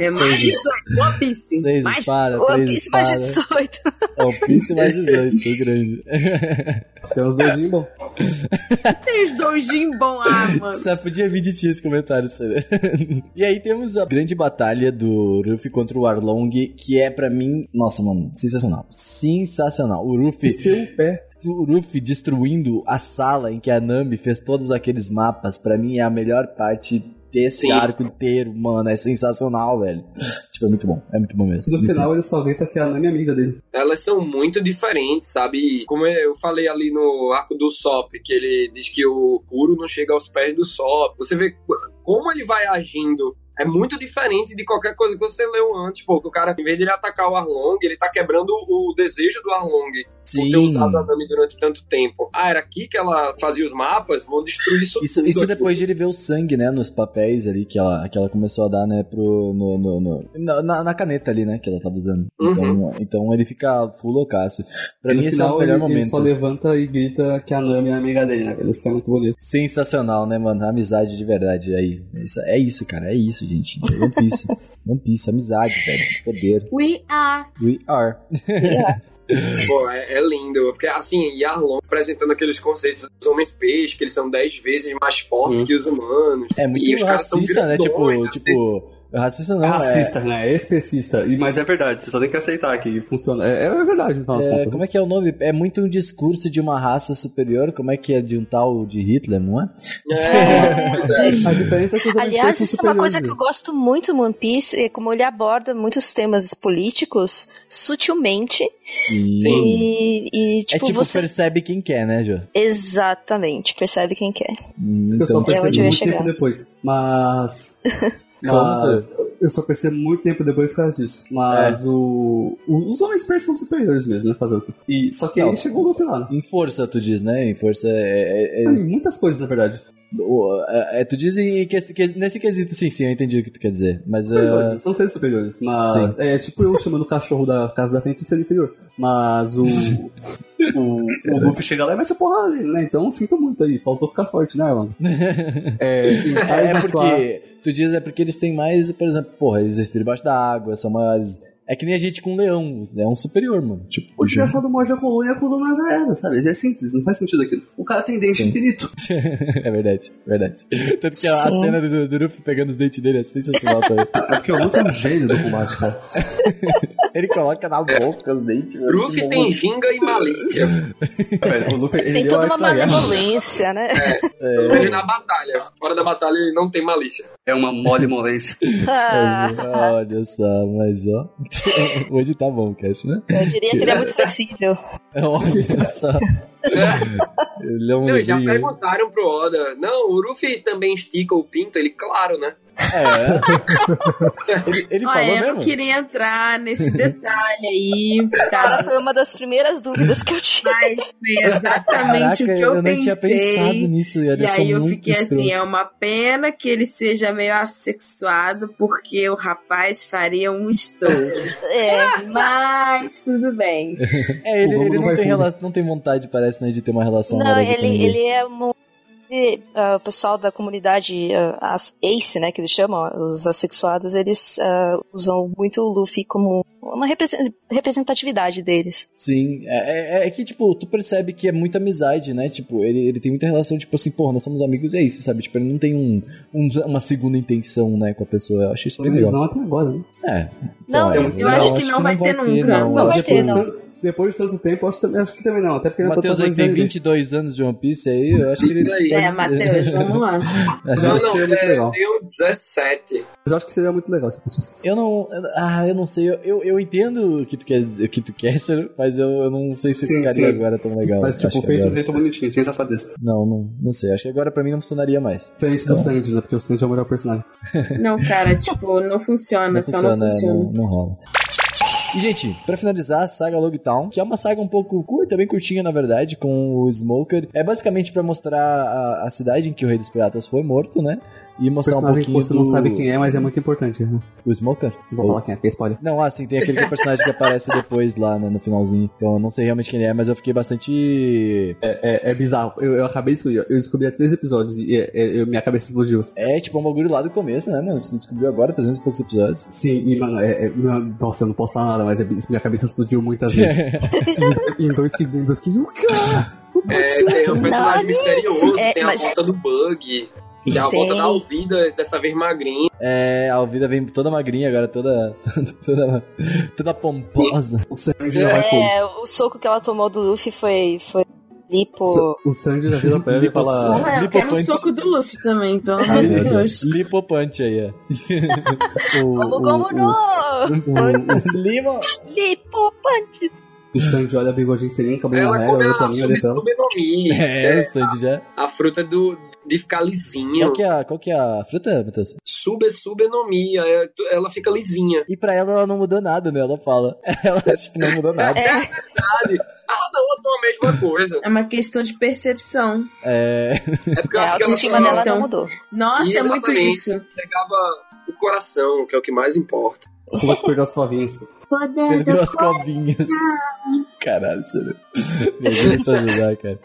É mais 18, One Piece. Seis Mais espadas, One três Piece mais espadas. 18. One Piece mais 18, foi grande. Tem uns dois bom. tem os doujin bom, ah, mano. Só podia vir de ti esse comentário, sério. e aí temos a grande batalha do Ruffy contra o Arlong, que é pra mim, nossa, mano, sensacional. Sensacional. O Ruffy, E seu pé. o Ruffy destruindo a sala em que a Nami fez todos aqueles mapas, pra mim é a melhor parte desse Sim. arco inteiro, mano. É sensacional, velho. tipo, é muito bom. É muito bom mesmo. No Muito final ele só grita que a Nami é amiga dele. Elas são muito diferentes, sabe? Como eu falei ali no arco do Sop, que ele diz que o Kuro não chega aos pés do Sop. Você vê como ele vai agindo. É muito diferente de qualquer coisa que você leu antes, pô. Que o cara, em vez de ele atacar o Arlong, ele tá quebrando o desejo do Arlong por ter usado a Nami durante tanto tempo. Ah, era aqui que ela fazia os mapas? Vou destruir isso Isso, tudo isso depois de ele ver o sangue, né, nos papéis ali que ela, que ela começou a dar, né, pro, no, no- no- na, na- caneta ali, né, que ela tava usando. Uhum. Então, então ele fica full loucaço. Pra E mim no esse é o melhor ele, ele momento. só levanta e grita que a Nami é amiga dele, né? Isso que é muito bonito. Sensacional, né, mano? Amizade de verdade aí. Isso- é isso, cara. É isso, gente. One Piece. One Piece, amizade, velho. Poder. We are. We are. Pô, é, é lindo. Porque, assim, Yarlon apresentando aqueles conceitos dos homens peixes, que eles são dez vezes mais fortes Uhum. que os humanos. É muito E os caras são racista, né? Tipo, grandões, assim. tipo. Racista não, é é. racista, né? É especista. E, mas é verdade, você só tem que aceitar que funciona. É, é verdade, no final das É, contas. como é que é o nome? É muito um discurso de uma raça superior, como é que é de um tal de Hitler, não é? É, é. A diferença é que os Aliás, isso é uma coisa que eu gosto muito no One Piece, é como ele aborda muitos temas políticos sutilmente Sim. e, e, É tipo, tipo, você... percebe quem quer, né, Jô? Exatamente, percebe quem quer. Hum, que eu só Então, É percebi ia muito tempo depois. Mas. Mas eu só percebo muito tempo depois por causa disso. Mas o, o- Os homens persas são superiores mesmo, né? Fazer o quê? E, só que Não. ele chegou no final. né? em força, tu diz, né? Em força é. é- é- Em muitas coisas, na verdade. É- é- tu diz em que, que- nesse quesito, sim, sim, eu entendi o que tu quer dizer. Mas. é, Superiores, São seres superiores. Mas. Sim. É tipo eu chamando o cachorro da casa da frente de ser inferior. Mas o. O, o Luffy chega lá e mete a porrada nele, né? Então sinto muito aí. Faltou ficar forte, né, Arlong? É, É, paz é na sua- porque. Tu diz é porque eles têm mais, por exemplo, porra, eles respiram debaixo da água, são maiores. É que nem a gente com um leão. É superior, mano. Tipo, O desgraçado morde a coluna e a coluna já era, sabe? É simples, não faz sentido aquilo. O cara tem dente Sim. infinito. é verdade, verdade. Tanto que a, a cena do, do pegando os dentes dele é sensacional também. É porque o Luffy é um gênio do combate, cara. Ele coloca na boca os dentes. Ruffy tem ginga e malícia. Velho, o Luffy, ele Tem toda uma malemolência, né? Pelo menos na batalha. Fora da batalha ele não tem malícia. É uma mole molência. Ah, Olha só, mas ó. Hoje tá bom, Cash, né? eu diria que ele é muito flexível. Olha só. Ele é um Não, já perguntaram pro Oda. Não, o Ruffy também estica o pinto? Ele, claro, né? É. Ele, ele Olha, falou eu mesmo? não queria entrar nesse detalhe aí, Cara, tá? foi uma das primeiras dúvidas que eu tinha. Mas foi exatamente Caraca, o que eu, não pensei. tinha pensado nisso. E aí eu fiquei assim, é uma pena que ele seja meio assexuado, porque o rapaz faria um estouro. É, Mas tudo bem. É, ele, ele não não, tem não tem vontade, parece, né, de ter uma relação não, amorosa com ele, ele é um. Ele, ah, o pessoal da comunidade, ah, as ACE, né, que eles chamam, os assexuados, eles ah, usam muito o Luffy como uma represen- representatividade deles. Sim, é, é- é que, tipo, tu percebe que é muita amizade, né? Tipo, ele, ele tem muita relação, tipo assim, porra, nós somos amigos, e é isso, sabe? Tipo, ele não tem um, um- uma segunda intenção, né, com a pessoa. Eu acho isso bem legal. não até agora, né? É. Não, Pô, eu- eu acho que não vai ter nunca. Não vai tipo, ter, não. Depois de tanto tempo, acho, acho que também não. Até porque Matheus aí tem 22 anos de One Piece aí, eu acho que ele. É, Matheus, vamos lá. Acho não, não, é, legal. tenho 17. Mas eu acho que seria muito legal se acontecesse. Eu não. Ah, eu não sei. Eu, eu, eu entendo o que tu quer, o que tu quer, mas eu, eu não sei se sim, ficaria sim. agora tão legal. Mas, tipo, fez um jeito bonitinho, sem safadeza. Não, não, não sei. Acho que agora pra mim não funcionaria mais. Diferente do Sandy, né? Porque o Sandy é o melhor personagem. Não, cara, tipo, não funciona, não só funciona, não funciona. Não, não rola. E, gente, pra finalizar, a saga Logtown, que é uma saga um pouco curta, bem curtinha, na verdade, com o Smoker. É basicamente para mostrar a, a, cidade em que o Rei dos Piratas foi morto, né? E mostrar um pouquinho. Que você do... não sabe quem é, mas é muito importante. Né? O Smoker? Não vou Ou... falar quem é, porque é spoiler. Não, ah, sim, tem aquele personagem que aparece depois lá no, no, finalzinho. Então eu não sei realmente quem é, mas eu fiquei bastante. É, é, é bizarro. Eu, eu, acabei de descobrir. Eu descobri há três episódios e é, é, minha cabeça explodiu. É, tipo, um bagulho lá do começo, né, mano? Você descobriu agora, 300 e poucos episódios. Sim, e, mano, é, é nossa, eu não posso falar nada, mas minha cabeça explodiu muitas vezes. em dois segundos eu fiquei, o cara! É, tem um personagem misterioso, é, tem a mas... volta do bug. E a volta da Alvida, dessa vez magrinha. É, a Alvida vem toda magrinha agora, toda. toda, toda pomposa. O Sanji É, o soco que ela tomou do Luffy foi. foi... Lipo. O Sanji já vira pra ela e fala. Porra, eu quero um soco do Luffy também, pelo amor de Deus. Lipopante aí, ó. como, como não? Limo. Lipopante. O Sanji olha a bigodinho feliz, cabelo amarelo, olha pra mim, olha pra ela. É, o Sanji já. A fruta do, de ficar lisinha. Qual que é a, qual que é a fruta, Matheus? Sube, subenomia. É, ela fica lisinha. E pra ela, ela não mudou nada, né? Ela fala. Ela acha que não mudou nada. É, é verdade. Ela não notou a mesma coisa. É uma questão de percepção. É. É porque é, a autoestima dela então, não mudou. Nossa, é muito isso. Pegava o coração, que é o que mais importa. Como é que perdeu as covinhas? Perdeu as covinhas. Caralho, sério. Meu Deus, te ajudar, cara.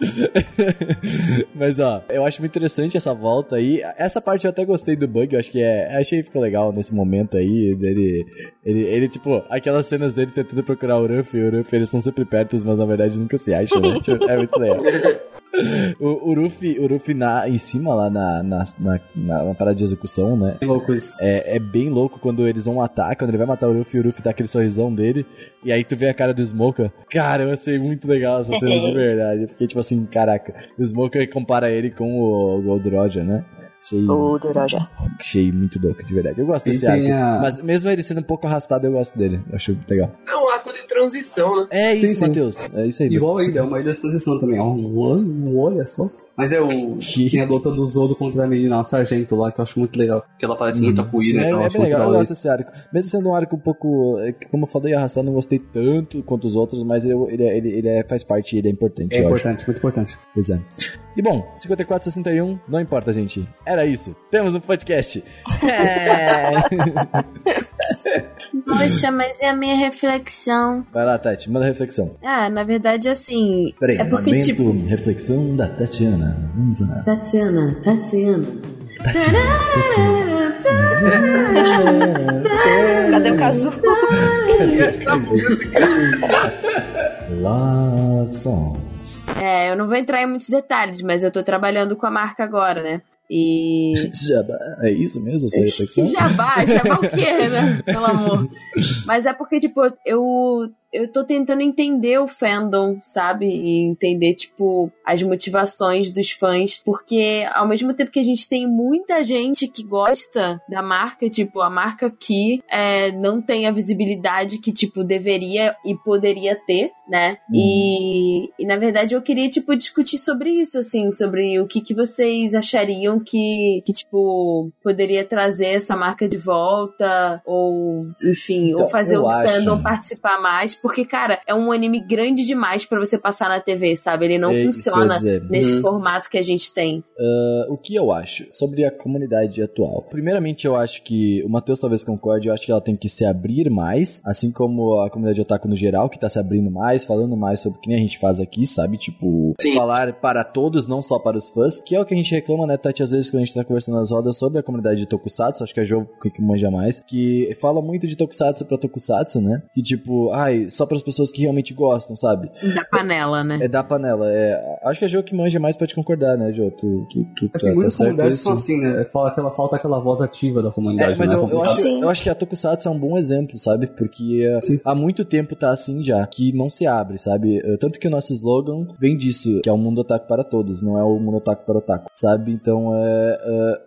Mas, ó, eu acho muito interessante essa volta aí. Essa parte eu até gostei do bug, eu acho que é. Achei que ficou legal nesse momento aí. Dele. Ele, ele, tipo, aquelas cenas dele tentando procurar o Ruff e o Ruff, eles são sempre perto, mas na verdade nunca se acham, né? Tipo, é muito legal. o, o Ruffy, o Ruffy na, em cima lá na, na, na, na, parada de execução, né? É louco isso. É, é bem louco quando eles vão matar, quando ele vai matar o Ruffy, o Ruffy dá aquele sorrisão dele, e aí tu vê a cara do Smoker. Cara, eu achei muito legal essa cena de verdade. Eu fiquei tipo assim, caraca. O Smoker compara ele com o Gold Roger, né? Achei, o Doroja. Achei muito louco, de verdade. Eu gosto desse arco. A... Mas mesmo ele sendo um pouco arrastado, eu gosto dele. Eu acho legal. É um arco de transição, né? É isso, Matheus. É isso aí. Igual ainda, é uma ilha de transição também. Um, um olho só. Mas é o. Que... Tem a luta do Zoro contra a menina, a sargento lá, que eu acho muito legal. Porque ela parece muito acuída e tal. É, é bem legal, eu gosto desse arco. Mesmo sendo um arco um pouco. É, como eu falei, arrastado, não gostei tanto quanto os outros, mas eu, ele, ele, ele é, faz parte, ele é importante. É importante, acho. muito importante. Pois é. E bom, 5461, não importa, gente. Era isso. Temos um podcast. É. Poxa, mas é a minha reflexão. Vai lá, Tati, manda reflexão. Ah, na verdade, assim. Peraí, é porque, momento, tipo... reflexão da Tatiana. Vamos lá. Tatiana, Tatiana. Tatiana. Cadê o Cazu? Love Songs. É, eu não vou entrar em muitos detalhes, mas eu tô trabalhando com a marca agora, né? E. Jabá, é isso mesmo? Sua reflexão? Jabá, jabá o quê, né? Pelo amor. Mas é porque, tipo, eu eu tô tentando entender o fandom, sabe? E entender, tipo, as motivações dos fãs. Porque ao mesmo tempo que a gente tem muita gente que gosta da marca, tipo, a marca aqui é, não tem a visibilidade que, tipo, deveria e poderia ter, né? Hum. E, e na verdade eu queria, tipo, discutir sobre isso, assim, sobre o que, que vocês achariam que, que, tipo, poderia trazer essa marca de volta, ou, enfim, então, ou fazer o acho... fandom participar mais porque, cara, é um anime grande demais para você passar na TV, sabe? Ele não é funciona nesse uhum. formato que a gente tem. Uh, o que eu acho sobre a comunidade atual? Primeiramente, eu acho que o Matheus talvez concorde, eu acho que ela tem que se abrir mais, assim como a comunidade otaku no geral, que tá se abrindo mais, falando mais sobre o que a gente faz aqui, sabe? Tipo, Sim. falar para todos, não só para os fãs, que é o que a gente reclama, né, Tati, às vezes quando a gente tá conversando nas rodas sobre a comunidade de Tokusatsu, acho que é jogo que manja mais, que fala muito de Tokusatsu pra Tokusatsu, né? Que tipo, ai, só para as pessoas que realmente gostam, sabe? Da panela, né? É da panela. É, acho que a Jo que manja mais pode concordar, né, Jo? Tu, tu, tu assim, tá, muitas tá comunidades são assim, né? Fala aquela, falta aquela voz ativa da comunidade. É, mas né? eu, eu, acho, eu acho que a Tokusatsu é um bom exemplo, sabe? Porque Sim. há muito tempo tá assim já, que não se abre, sabe? Tanto que o nosso slogan vem disso, que é o mundo otaku para todos, não é o mundo otaku para otaku, sabe? Então é,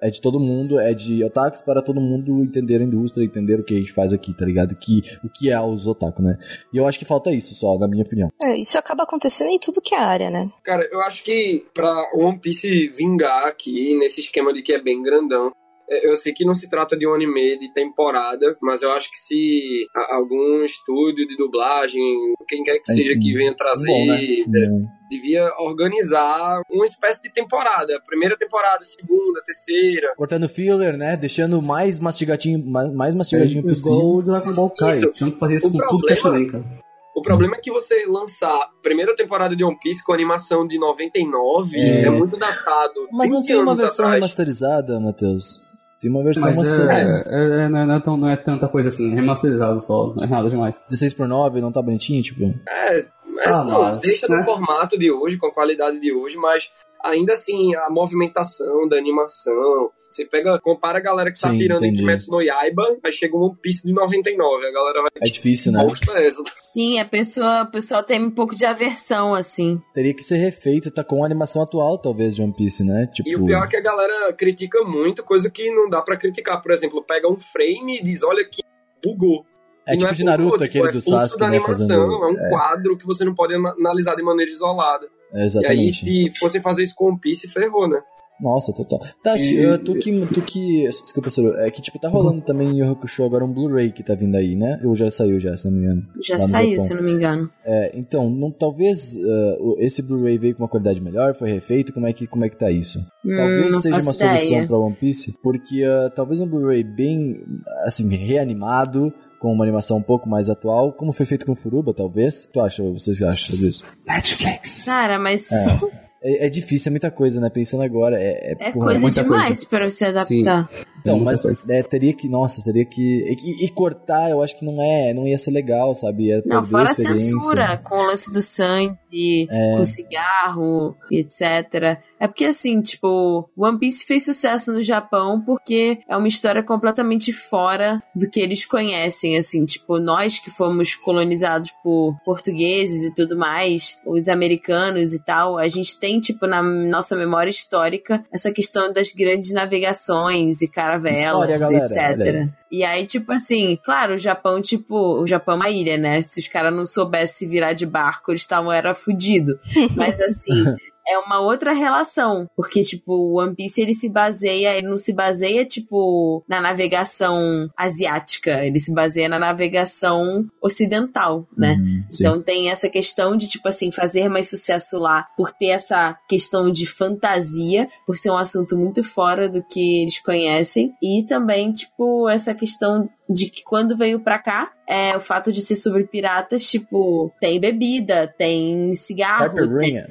é, é de todo mundo, é de otakus para todo mundo entender a indústria, entender o que a gente faz aqui, tá ligado? Que, o que é os otaku, né? E eu acho que falta isso só, na minha opinião. É, isso acaba acontecendo em tudo que é área, né? Cara, eu acho que pra One Piece vingar aqui, nesse esquema de que é bem grandão, é, eu sei que não se trata de um anime de temporada, mas eu acho que se algum estúdio de dublagem, quem quer que É, seja que venha trazer, Bom, né? é, devia organizar uma espécie de temporada. Primeira temporada, segunda, terceira. Cortando filler, né? Deixando mais mastigadinho, mais, mais mastigadinho É igual possível. o Dragon Ball Kai. Tinha que fazer isso O com tudo que é problema- shonen, cara. O problema é que você lançar a primeira temporada de One Piece com animação de 99 É. é, muito datado. Mas não 20 tem uma versão atrás. remasterizada, Matheus? Tem uma versão Mas remasterizada. é, é, é, não, é, não é tão- não é tanta coisa assim, é remasterizado só, não é nada demais. 16 por 9 não tá bonitinho, tipo. É, mas Ah, não, mas, deixa né? no formato de hoje, com a qualidade de hoje, mas ainda assim, a movimentação da animação. Você pega, compara a galera que tá Sim, pirando em entendi. Kimetsu no Yaiba, aí chega um One Piece de 99, a galera vai. É difícil, né? É? Sim, a pessoa, o pessoal tem um pouco de aversão, assim. Teria que ser refeito, tá com a animação atual, talvez, de One Piece, né? Tipo. E o pior é que a galera critica muito, coisa que não dá pra criticar. Por exemplo, pega um frame e diz, olha que bugou. É tipo de bugou, Naruto, tipo, aquele é do Sasuke, da né? animação, Fazendo. É um quadro que você não pode ana- analisar de maneira isolada. É, E aí, exatamente. se fossem fazer isso com One Piece, ferrou, né? Nossa, total. Tati, E- eu- tu que. Tu que desculpa, Soro, é que, tipo, tá rolando também em Hakusho agora um Blu-ray que tá vindo aí, né? Ou já saiu já, se não me engano. Já saiu, Japão. se eu não me engano. É, então, não, talvez uh, esse Blu-ray veio com uma qualidade melhor, foi refeito, como é que, como é que tá isso? Hum, Talvez não seja uma faço solução ideia. pra One Piece, porque uh, talvez um Blu-ray bem, assim, reanimado, com uma animação um pouco mais atual, como foi feito com Furuba, talvez. Tu acha, vocês acham disso? Netflix! Cara, mas É, é difícil, é muita coisa, né? Pensando agora, é, é porra, coisa muita demais coisa. pra você adaptar. Então, muita mas é, teria que, nossa, teria que e, e cortar, eu acho que não é, não ia ser legal, sabe? Ia Não, fora a experiência. censura, com o lance do sangue, É. com cigarro, e etc. É porque, assim, tipo, One Piece fez sucesso no Japão porque é uma história completamente fora do que eles conhecem, assim. Tipo, nós que fomos colonizados por portugueses e tudo mais, os americanos e tal, a gente tem, tipo, na nossa memória histórica, essa questão das grandes navegações e caravelas, História, galera, etc. E aí, tipo assim, claro, o Japão, tipo, o Japão é uma ilha, né? Se os caras não soubessem se virar de barco, eles estavam, era fudido. Mas assim, é uma outra relação. Porque, tipo, o One Piece ele se baseia, ele não se baseia, tipo, na navegação asiática, ele se baseia na navegação ocidental, né? Uhum. Então tem essa questão de, tipo assim, fazer mais sucesso lá por ter essa questão de fantasia, por ser um assunto muito fora do que eles conhecem. E também, tipo, essa questão de que quando veio pra cá, é o fato de ser sobre piratas, tipo, tem bebida, tem cigarro, tem, Caipirinha.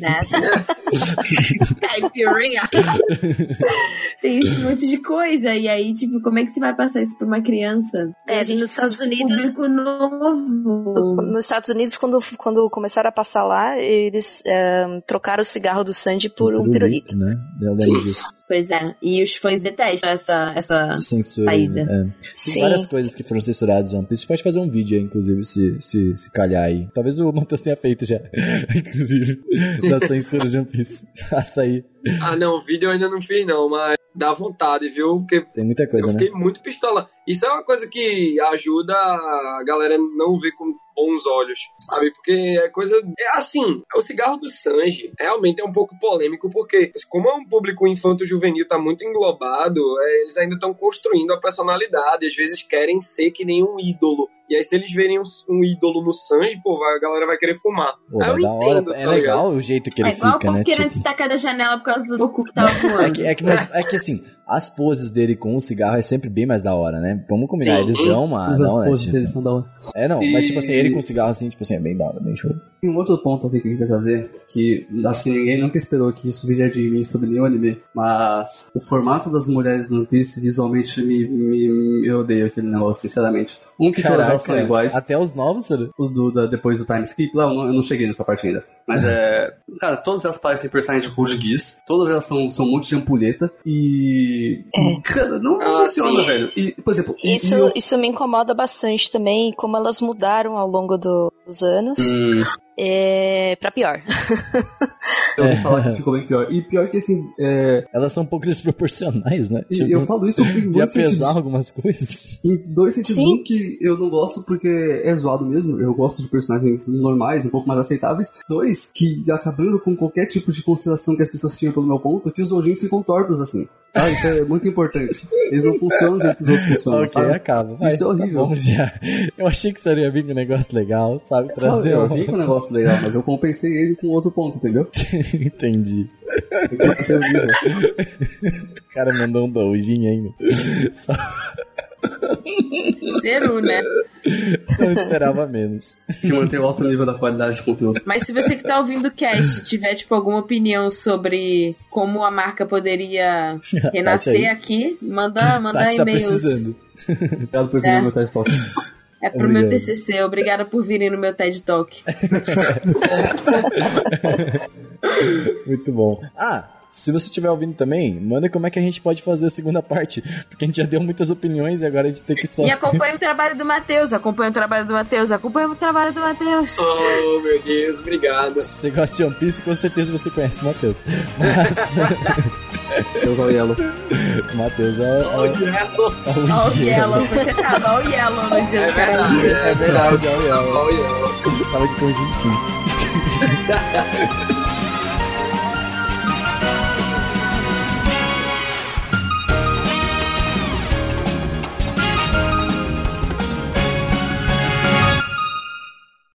né? Caipirinha. tem esse monte de coisa. E aí, tipo, como é que você vai passar isso pra uma criança? É, a gente nos Estados Unidos público novo. Nos Estados Unidos, quando, quando começaram a passar lá, eles eh, trocaram o cigarro do Sandy por um pirulito. né? Eu lembro disso. Pois é. E os fãs detestam essa, essa Censura. saída. né? É. Tem Sim. várias coisas que foram censuradas em One Piece. A gente pode fazer um vídeo aí, inclusive, se, se, se calhar aí. Talvez o Matheus tenha feito já. inclusive, da censura de One Piece. Açaí. Ah, não, o vídeo eu ainda não fiz, não, mas dá vontade, viu? Porque Tem muita coisa, eu né? fiquei muito pistola. Isso é uma coisa que ajuda a galera não ver com bons olhos, sabe? Porque é coisa. É assim, o cigarro do Sanji realmente é um pouco polêmico, porque, como é um público infanto-juvenil, tá muito englobado, é, eles ainda estão construindo a personalidade, às vezes querem ser que nem um ídolo. E aí, se eles verem um, um ídolo no Sanji, pô, vai- a galera vai querer fumar. Pô, Ah, eu da hora. entendo, É tá legal o jeito que ele É igual fica, o povo né? querendo Tipo, se tacar da janela por causa do Goku que tava É voando. que, é, que, mas- é que assim, as poses dele com o cigarro é sempre bem mais da hora, né? Vamos combinar, Sim. eles dão uma. As né, poses tipo- deles são da hora. É, não, mas tipo assim, ele com cigarro assim, tipo assim, é bem da hora, bem show. Tem um outro ponto aqui que eu queria trazer, que acho que ninguém nunca esperou que isso viria de mim sobre nenhum anime, mas o formato das mulheres no One Piece visualmente me, me, me eu odeio aquele negócio, sinceramente. Um que todas elas são iguais, Até os novos, sabe? os do, da, depois do time skip, lá eu não, eu não cheguei nessa parte ainda. Mas é. Cara, todas elas parecem personagens de Geass, todas elas são, são um monte de ampulheta e. Cara, não, não Ah, funciona, sim. velho. E, por exemplo, e- Isso, e eu- isso me incomoda bastante também, como elas mudaram ao longo do, dos anos. Hum. É, pra pior. Eu vou falar que ficou bem pior. E pior que assim. É... Elas são um pouco desproporcionais, né? Tipo, eu falo isso em dois sentidos. algumas coisas. Em dois sentidos. Sim. Um que eu não gosto porque é zoado mesmo. Eu gosto de personagens normais, um pouco mais aceitáveis. Dois, que acabando com qualquer tipo de consideração que as pessoas tinham pelo meu ponto, que os ojinhos ficam tortos assim. Ah, isso é muito importante. Eles não funcionam do jeito que os outros funcionam. ok, sabe? acaba. Vai, isso é horrível. Vamos já. Eu achei que seria vir com um negócio legal, sabe? Trazer eu, vim com um negócio legal, mas eu compensei ele com outro ponto, entendeu? Entendi. o cara mandou um doujinho ainda. Só... Zeru, né? Eu esperava menos. Que manter o alto nível da qualidade de conteúdo. Mas se você que tá ouvindo o cast tiver, tipo, alguma opinião sobre como a marca poderia renascer aqui, manda, manda e-mails. Tá Obrigado por vir é. no meu TED Talk. É pro Obrigado. meu TCC. Obrigada por virem no meu TED Talk. Muito bom. Ah, se você estiver ouvindo também, manda como é que a gente pode fazer a segunda parte. Porque a gente já deu muitas opiniões e agora a gente tem que só. E acompanha o trabalho do Matheus, acompanha o trabalho do Matheus, acompanha o trabalho do Matheus. Oh, meu Deus, obrigado. Se você gosta de One Piece, com certeza você conhece o Matheus. Mas. Deus ao Yellow. Matheus é. Ao Yellow. Ao Yellow. Você tava ao Yellow no dia do cara. É verdade, ao Yellow. Ao Yellow. Tava de conjuntinho.